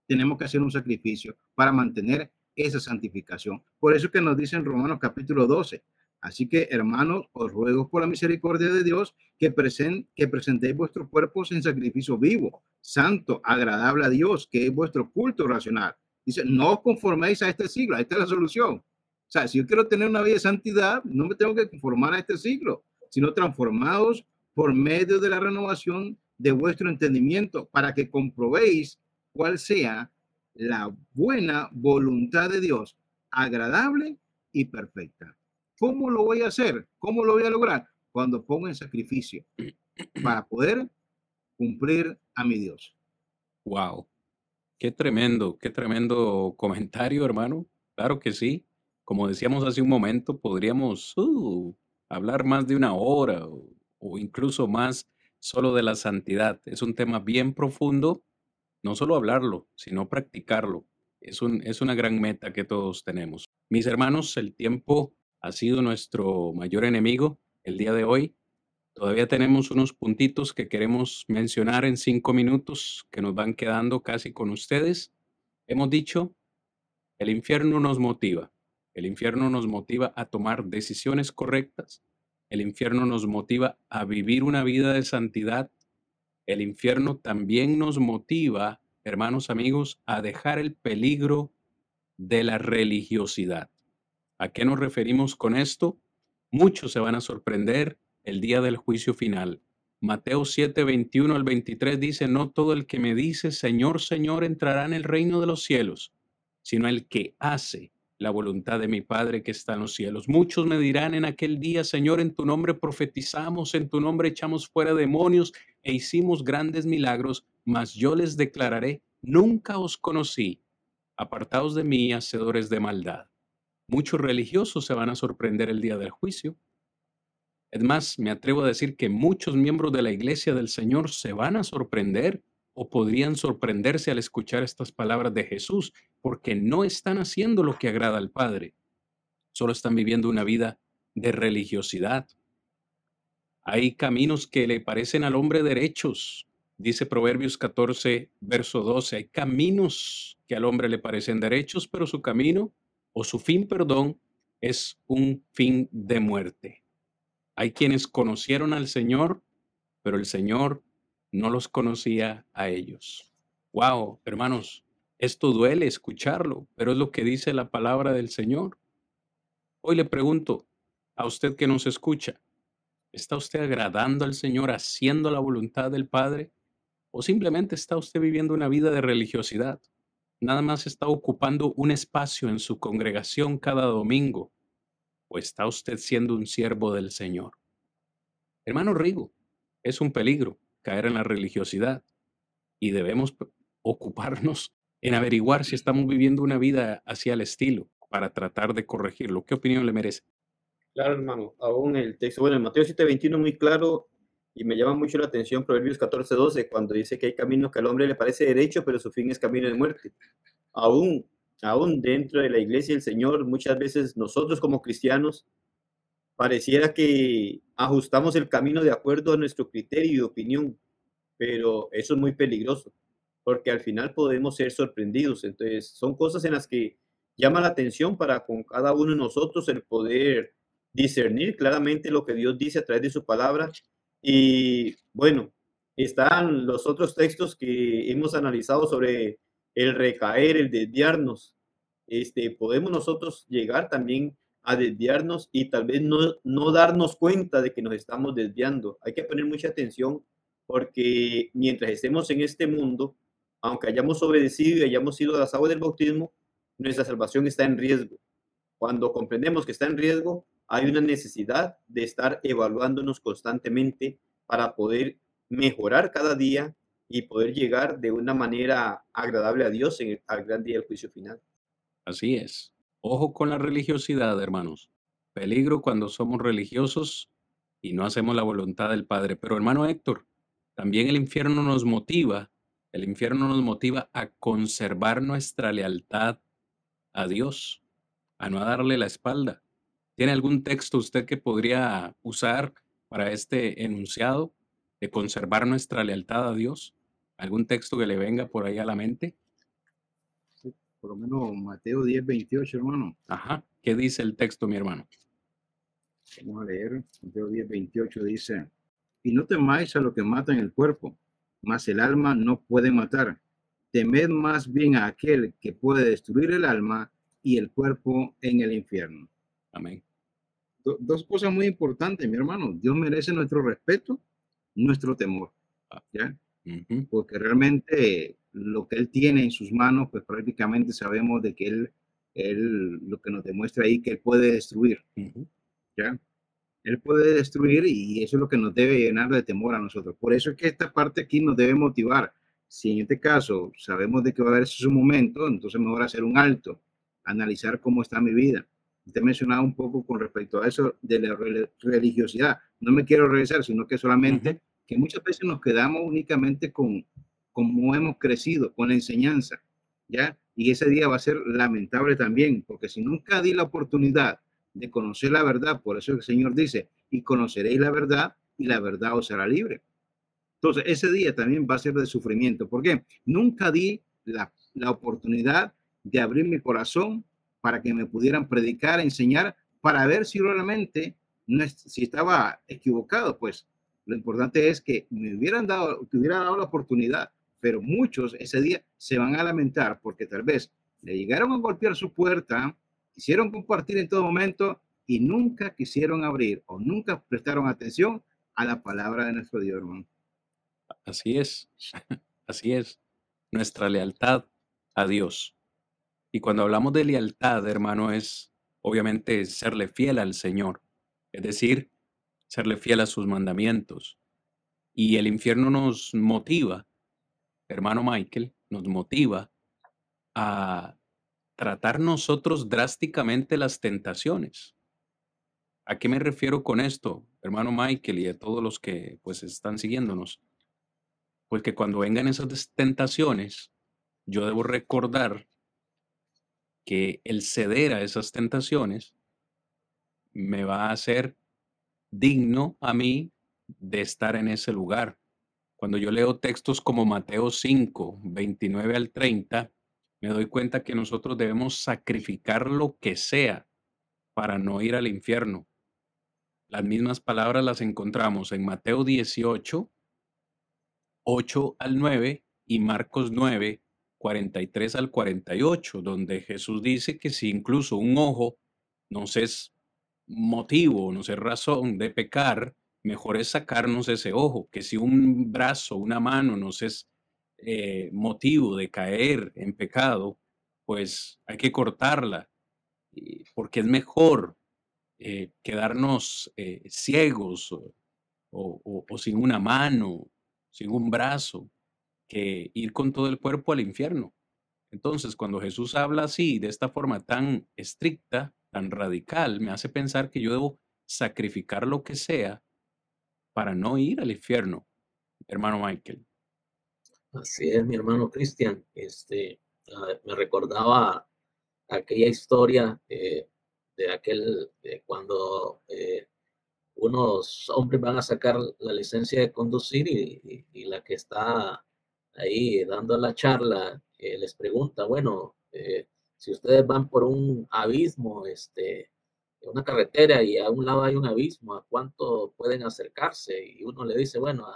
tenemos que hacer un sacrificio para mantener esa santificación. Por eso que nos dice en Romanos capítulo 12, Así que, hermanos, os ruego por la misericordia de Dios que, presentéis vuestros cuerpos en sacrificio vivo, santo, agradable a Dios, que es vuestro culto racional. Dice, no conforméis a este siglo, esta es la solución. O sea, si yo quiero tener una vida de santidad, no me tengo que conformar a este siglo, sino transformados por medio de la renovación de vuestro entendimiento para que comprobéis cuál sea la buena voluntad de Dios, agradable y perfecta. ¿Cómo lo voy a hacer? ¿Cómo lo voy a lograr? Cuando pongo en sacrificio para poder cumplir a mi Dios. Wow. Qué tremendo, qué tremendo comentario, hermano. Claro que sí. Como decíamos hace un momento, podríamos uh, hablar más de una hora o, o incluso más solo de la santidad. Es un tema bien profundo, no solo hablarlo, sino practicarlo. Es, un, es una gran meta que todos tenemos. Mis hermanos, el tiempo ha sido nuestro mayor enemigo el día de hoy. Todavía tenemos unos puntitos que queremos mencionar en cinco minutos que nos van quedando casi con ustedes. Hemos dicho, el infierno nos motiva. El infierno nos motiva a tomar decisiones correctas. El infierno nos motiva a vivir una vida de santidad. El infierno también nos motiva, hermanos amigos, a dejar el peligro de la religiosidad. ¿A qué nos referimos con esto? Muchos se van a sorprender el día del juicio final. Mateo 7, 21 al 23 dice, no todo el que me dice, Señor, Señor, entrará en el reino de los cielos, sino el que hace la voluntad de mi Padre que está en los cielos. Muchos me dirán en aquel día, Señor, en tu nombre profetizamos, en tu nombre echamos fuera demonios e hicimos grandes milagros, mas yo les declararé, nunca os conocí, apartados de mí, hacedores de maldad. Muchos religiosos se van a sorprender el día del juicio. Es más, me atrevo a decir que muchos miembros de la iglesia del Señor se van a sorprender o podrían sorprenderse al escuchar estas palabras de Jesús, porque no están haciendo lo que agrada al Padre, solo están viviendo una vida de religiosidad. Hay caminos que le parecen al hombre derechos, dice Proverbios 14, verso 12, hay caminos que al hombre le parecen derechos, pero su camino o su fin, perdón, es un fin de muerte. Hay quienes conocieron al Señor, pero el Señor no los conocía a ellos. Wow, hermanos, esto duele escucharlo, pero es lo que dice la palabra del Señor. Hoy le pregunto a usted que nos escucha, ¿está usted agradando al Señor haciendo la voluntad del Padre? ¿O simplemente está usted viviendo una vida de religiosidad? Nada más está ocupando un espacio en su congregación cada domingo. ¿O está usted siendo un siervo del Señor? Hermano Rigo, es un peligro caer en la religiosidad y debemos ocuparnos en averiguar si estamos viviendo una vida hacia el estilo para tratar de corregirlo. ¿Qué opinión le merece? Claro, hermano, aún el texto, bueno, en Mateo 7:21 muy claro y me llama mucho la atención Proverbios 14:12 cuando dice que hay caminos que al hombre le parece derecho, pero su fin es camino de muerte. Aún, aún dentro de la iglesia del Señor, muchas veces nosotros como cristianos pareciera que ajustamos el camino de acuerdo a nuestro criterio y opinión, pero eso es muy peligroso, porque al final podemos ser sorprendidos. Entonces, son cosas en las que llama la atención para con cada uno de nosotros el poder discernir claramente lo que Dios dice a través de su palabra. Y bueno, están los otros textos que hemos analizado sobre el recaer, el desviarnos. Este, podemos nosotros llegar también a desviarnos y tal vez no, no darnos cuenta de que nos estamos desviando. Hay que poner mucha atención porque mientras estemos en este mundo, aunque hayamos obedecido y hayamos sido las aguas del bautismo, nuestra salvación está en riesgo. Cuando comprendemos que está en riesgo, hay una necesidad de estar evaluándonos constantemente para poder mejorar cada día y poder llegar de una manera agradable a Dios en el, al gran día del juicio final. Así es. Ojo con la religiosidad, hermanos. Peligro cuando somos religiosos y no hacemos la voluntad del Padre. Pero hermano Héctor, también el infierno nos motiva, el infierno nos motiva a conservar nuestra lealtad a Dios, a no darle la espalda. ¿Tiene algún texto usted que podría usar para este enunciado de conservar nuestra lealtad a Dios? ¿Algún texto que le venga por ahí a la mente? por lo menos Mateo 10, 28, hermano. Ajá. ¿Qué dice el texto, mi hermano? Vamos a leer. Mateo 10, 28 dice, y no temáis a lo que mata en el cuerpo, mas el alma no puede matar. Temed más bien a aquel que puede destruir el alma y el cuerpo en el infierno. Amén. dos cosas muy importantes, mi hermano. Dios merece nuestro respeto, nuestro temor. Ah. ¿ya? Porque realmente lo que él tiene en sus manos, pues prácticamente sabemos de que él, él lo que nos demuestra ahí, que él puede destruir. ¿Ya? Él puede destruir y eso es lo que nos debe llenar de temor a nosotros. Por eso es que esta parte aquí nos debe motivar. Si en este caso sabemos de que va a haber su momento, entonces mejor hacer un alto, analizar cómo está mi vida. Usted mencionaba un poco con respecto a eso de la religiosidad. No me quiero regresar, sino que solamente que muchas veces nos quedamos únicamente con, como hemos crecido con la enseñanza, ¿ya? Y ese día va a ser lamentable también, porque si nunca di la oportunidad de conocer la verdad, por eso el Señor dice, y conoceréis la verdad y la verdad os hará libre. Entonces, ese día también va a ser de sufrimiento. ¿Por qué? Nunca di la, la oportunidad de abrir mi corazón para que me pudieran predicar, enseñar, para ver si realmente, no si estaba equivocado, pues lo importante es que me hubieran dado, que hubiera dado la oportunidad pero muchos ese día se van a lamentar porque tal vez le llegaron a golpear su puerta, quisieron compartir en todo momento y nunca quisieron abrir o nunca prestaron atención a la palabra de nuestro Dios, hermano. Así es, así es, nuestra lealtad a Dios. Y cuando hablamos de lealtad, hermano, es obviamente serle fiel al Señor, es decir, serle fiel a sus mandamientos. Y el infierno nos motiva hermano Michael, nos motiva a tratar nosotros drásticamente las tentaciones. ¿A qué me refiero con esto, hermano Michael y a todos los que pues están siguiéndonos, pues que cuando vengan esas tentaciones, yo debo recordar que el ceder a esas tentaciones me va a hacer digno a mí de estar en ese lugar. Cuando yo leo textos como Mateo 5, 29 al 30, me doy cuenta que nosotros debemos sacrificar lo que sea para no ir al infierno. Las mismas palabras las encontramos en Mateo 18, 8 al 9 y Marcos 9, 43 al 48, donde Jesús dice que si incluso un ojo nos es motivo, no es razón de pecar, mejor es sacarnos ese ojo, que si un brazo, una mano nos es eh, motivo de caer en pecado, pues hay que cortarla, porque es mejor eh, quedarnos eh, ciegos o, sin una mano, sin un brazo, que ir con todo el cuerpo al infierno. Entonces, cuando Jesús habla así, de esta forma tan estricta, tan radical, me hace pensar que yo debo sacrificar lo que sea para no ir al infierno, hermano Michael. Así es, mi hermano Cristian. Este, ah, me recordaba aquella historia eh, de aquel, cuando eh, unos hombres van a sacar la licencia de conducir y, la que está ahí dando la charla eh, les pregunta, bueno, si ustedes van por un abismo, este, una carretera y a un lado hay un abismo, ¿a cuánto pueden acercarse? Y uno le dice, bueno,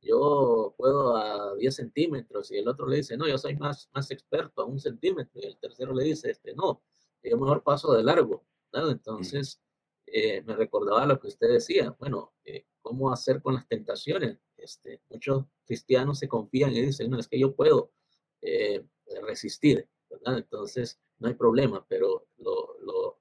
yo puedo a 10 centímetros y el otro le dice, no, yo soy más, más experto a un centímetro y el tercero le dice, este, no, yo mejor paso de largo. Entonces, eh, me recordaba lo que usted decía, bueno, eh, ¿cómo hacer con las tentaciones? Este, muchos cristianos se confían y dicen, no, es que yo puedo eh, resistir, ¿verdad? Entonces, no hay problema, pero lo, lo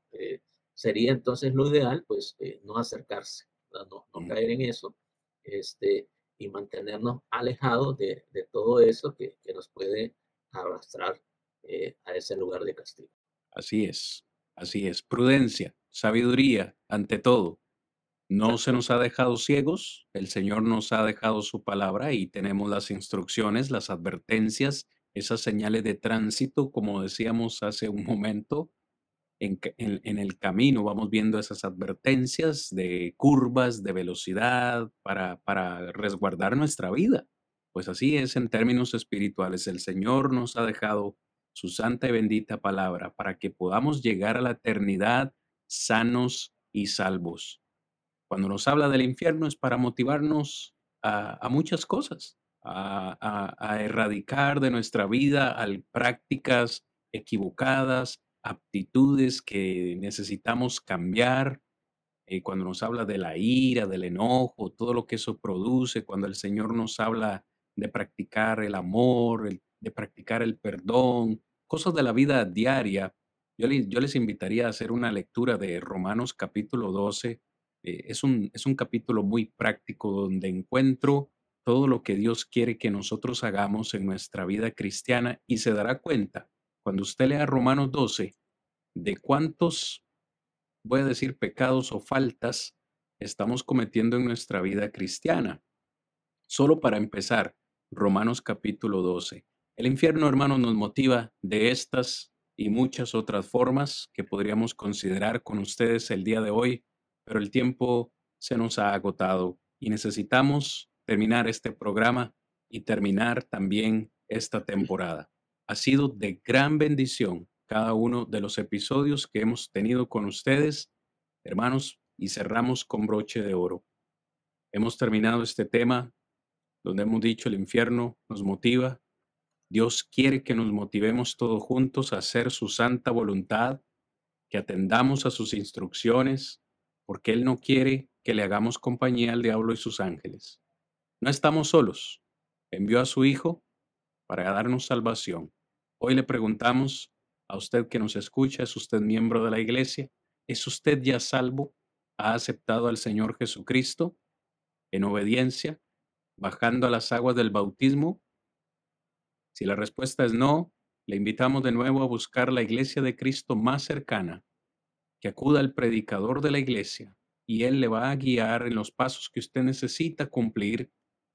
sería entonces lo ideal, pues eh, no acercarse, no, no, caer en eso este, y mantenernos alejados de, de todo eso que, que, nos puede arrastrar eh, a ese lugar de castigo. Así es, así es. Prudencia, sabiduría, ante todo. No se nos ha dejado ciegos, el Señor nos ha dejado su palabra y tenemos las instrucciones, las advertencias, esas señales de tránsito, como decíamos hace un momento, en, el camino vamos viendo esas advertencias de curvas, de velocidad, para, para resguardar nuestra vida. Pues así es en términos espirituales. El Señor nos ha dejado su santa y bendita palabra para que podamos llegar a la eternidad sanos y salvos. Cuando nos habla del infierno es para motivarnos a, muchas cosas, a, a, erradicar de nuestra vida al prácticas equivocadas, aptitudes que necesitamos cambiar, eh, cuando nos habla de la ira, del enojo, todo lo que eso produce, cuando el Señor nos habla de practicar el amor, de practicar el perdón, cosas de la vida diaria, yo, yo les invitaría a hacer una lectura de Romanos capítulo 12. Eh, es, un, es un capítulo muy práctico donde encuentro todo lo que Dios quiere que nosotros hagamos en nuestra vida cristiana y se dará cuenta cuando usted lea Romanos 12, de cuántos, voy a decir, pecados o faltas estamos cometiendo en nuestra vida cristiana. Solo para empezar, Romanos capítulo 12. El infierno, hermanos, nos motiva de estas y muchas otras formas que podríamos considerar con ustedes el día de hoy, pero el tiempo se nos ha agotado y necesitamos terminar este programa y terminar también esta temporada. Ha sido de gran bendición cada uno de los episodios que hemos tenido con ustedes, hermanos, y cerramos con broche de oro. Hemos terminado este tema donde hemos dicho el infierno nos motiva. Dios quiere que nos motivemos todos juntos a hacer su santa voluntad, que atendamos a sus instrucciones, porque Él no quiere que le hagamos compañía al diablo y sus ángeles. No estamos solos. Envió a su Hijo para darnos salvación. Hoy le preguntamos a usted que nos escucha, ¿es usted miembro de la iglesia? ¿Es usted ya salvo? ¿Ha aceptado al Señor Jesucristo en obediencia, bajando a las aguas del bautismo? Si la respuesta es no, le invitamos de nuevo a buscar la iglesia de Cristo más cercana, que acuda al predicador de la iglesia, y Él le va a guiar en los pasos que usted necesita cumplir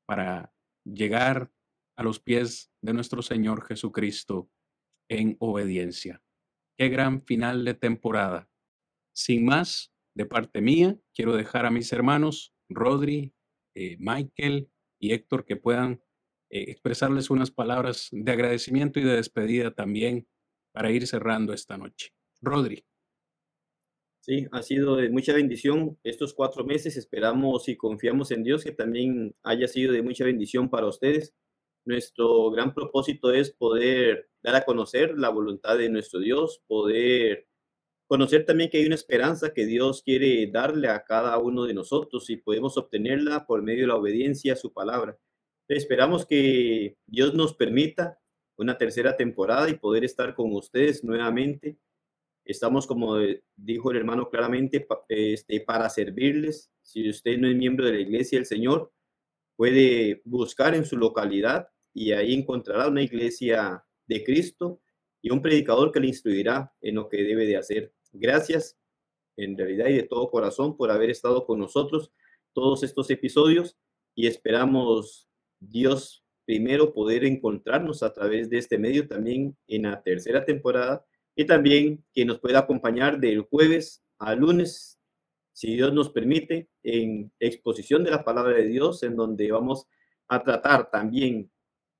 para llegar a los pies de nuestro Señor Jesucristo en obediencia. Qué gran final de temporada. Sin más, de parte mía, quiero dejar a mis hermanos Rodri, eh, Michael y Héctor que puedan eh, expresarles unas palabras de agradecimiento y de despedida también para ir cerrando esta noche. Rodri. Sí, ha sido de mucha bendición estos cuatro meses. Esperamos y confiamos en Dios que también haya sido de mucha bendición para ustedes. Nuestro gran propósito es poder dar a conocer la voluntad de nuestro Dios, poder conocer también que hay una esperanza que Dios quiere darle a cada uno de nosotros y podemos obtenerla por medio de la obediencia a su palabra. Esperamos que Dios nos permita una tercera temporada y poder estar con ustedes nuevamente. Estamos, como dijo el hermano claramente, este, para servirles. Si usted no es miembro de la iglesia del Señor, puede buscar en su localidad y ahí encontrará una iglesia de Cristo y un predicador que le instruirá en lo que debe de hacer. Gracias en realidad y de todo corazón por haber estado con nosotros todos estos episodios y esperamos Dios primero poder encontrarnos a través de este medio también en la tercera temporada y también que nos pueda acompañar del jueves a lunes, si Dios nos permite, en exposición de la palabra de Dios, en donde vamos a tratar también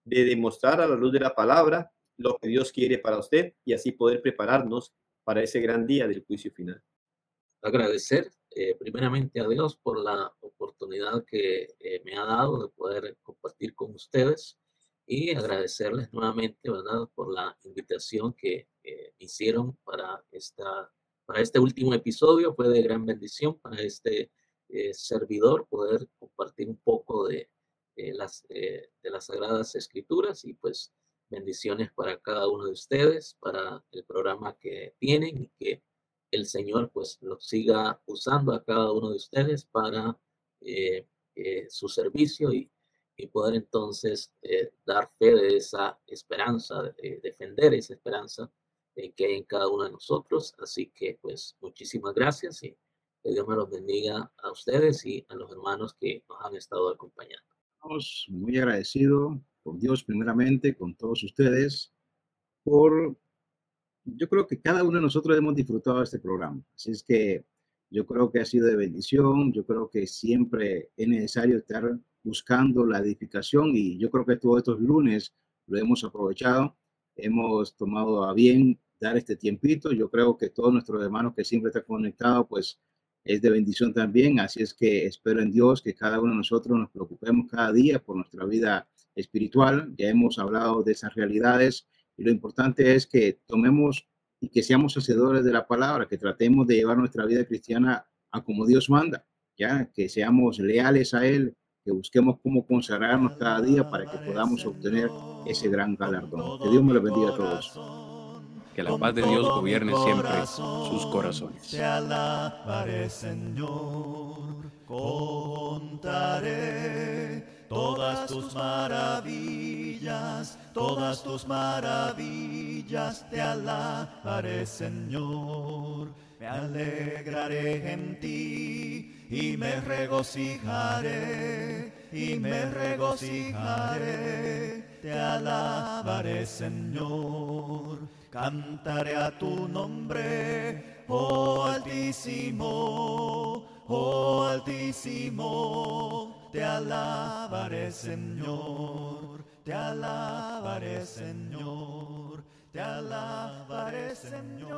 de demostrar a la luz de la palabra lo que Dios quiere para usted y así poder prepararnos para ese gran día del juicio final. Agradecer eh, primeramente a Dios por la oportunidad que eh, me ha dado de poder compartir con ustedes y agradecerles nuevamente, ¿verdad?, por la invitación que hicieron para, esta, para este último episodio. Fue de gran bendición para este eh, servidor poder compartir un poco de, las, de las Sagradas Escrituras y pues bendiciones para cada uno de ustedes, para el programa que tienen y que el Señor pues lo siga usando a cada uno de ustedes para eh, eh, su servicio y, poder entonces eh, dar fe de esa esperanza, de, defender esa esperanza que hay en cada uno de nosotros. Así que pues muchísimas gracias y que Dios me los bendiga a ustedes y a los hermanos que nos han estado acompañando. Estamos muy agradecidos con Dios primeramente, con todos ustedes, por yo creo que cada uno de nosotros hemos disfrutado de este programa. Así es que yo creo que ha sido de bendición, yo creo que siempre es necesario estar buscando la edificación y yo creo que todos estos lunes lo hemos aprovechado, hemos tomado a bien dar este tiempito. Yo creo que todos nuestros hermanos que siempre están conectados, pues es de bendición también. Así es que espero en Dios que cada uno de nosotros nos preocupemos cada día por nuestra vida espiritual. Ya hemos hablado de esas realidades y lo importante es que tomemos y que seamos hacedores de la palabra, que tratemos de llevar nuestra vida cristiana a como Dios manda, ya que seamos leales a Él, que busquemos cómo consagrarnos cada día para que podamos obtener ese gran galardón. Que Dios me lo bendiga a todos. Que la paz de Dios gobierne siempre sus corazones. Señor, contaré todas tus maravillas, todas tus maravillas te alabaré, Señor. Me alegraré en ti y me regocijaré, y me regocijaré, te alabaré, Señor. Cantaré a tu nombre, oh Altísimo, oh Altísimo te alabaré Señor, te alabaré Señor, te alabaré Señor.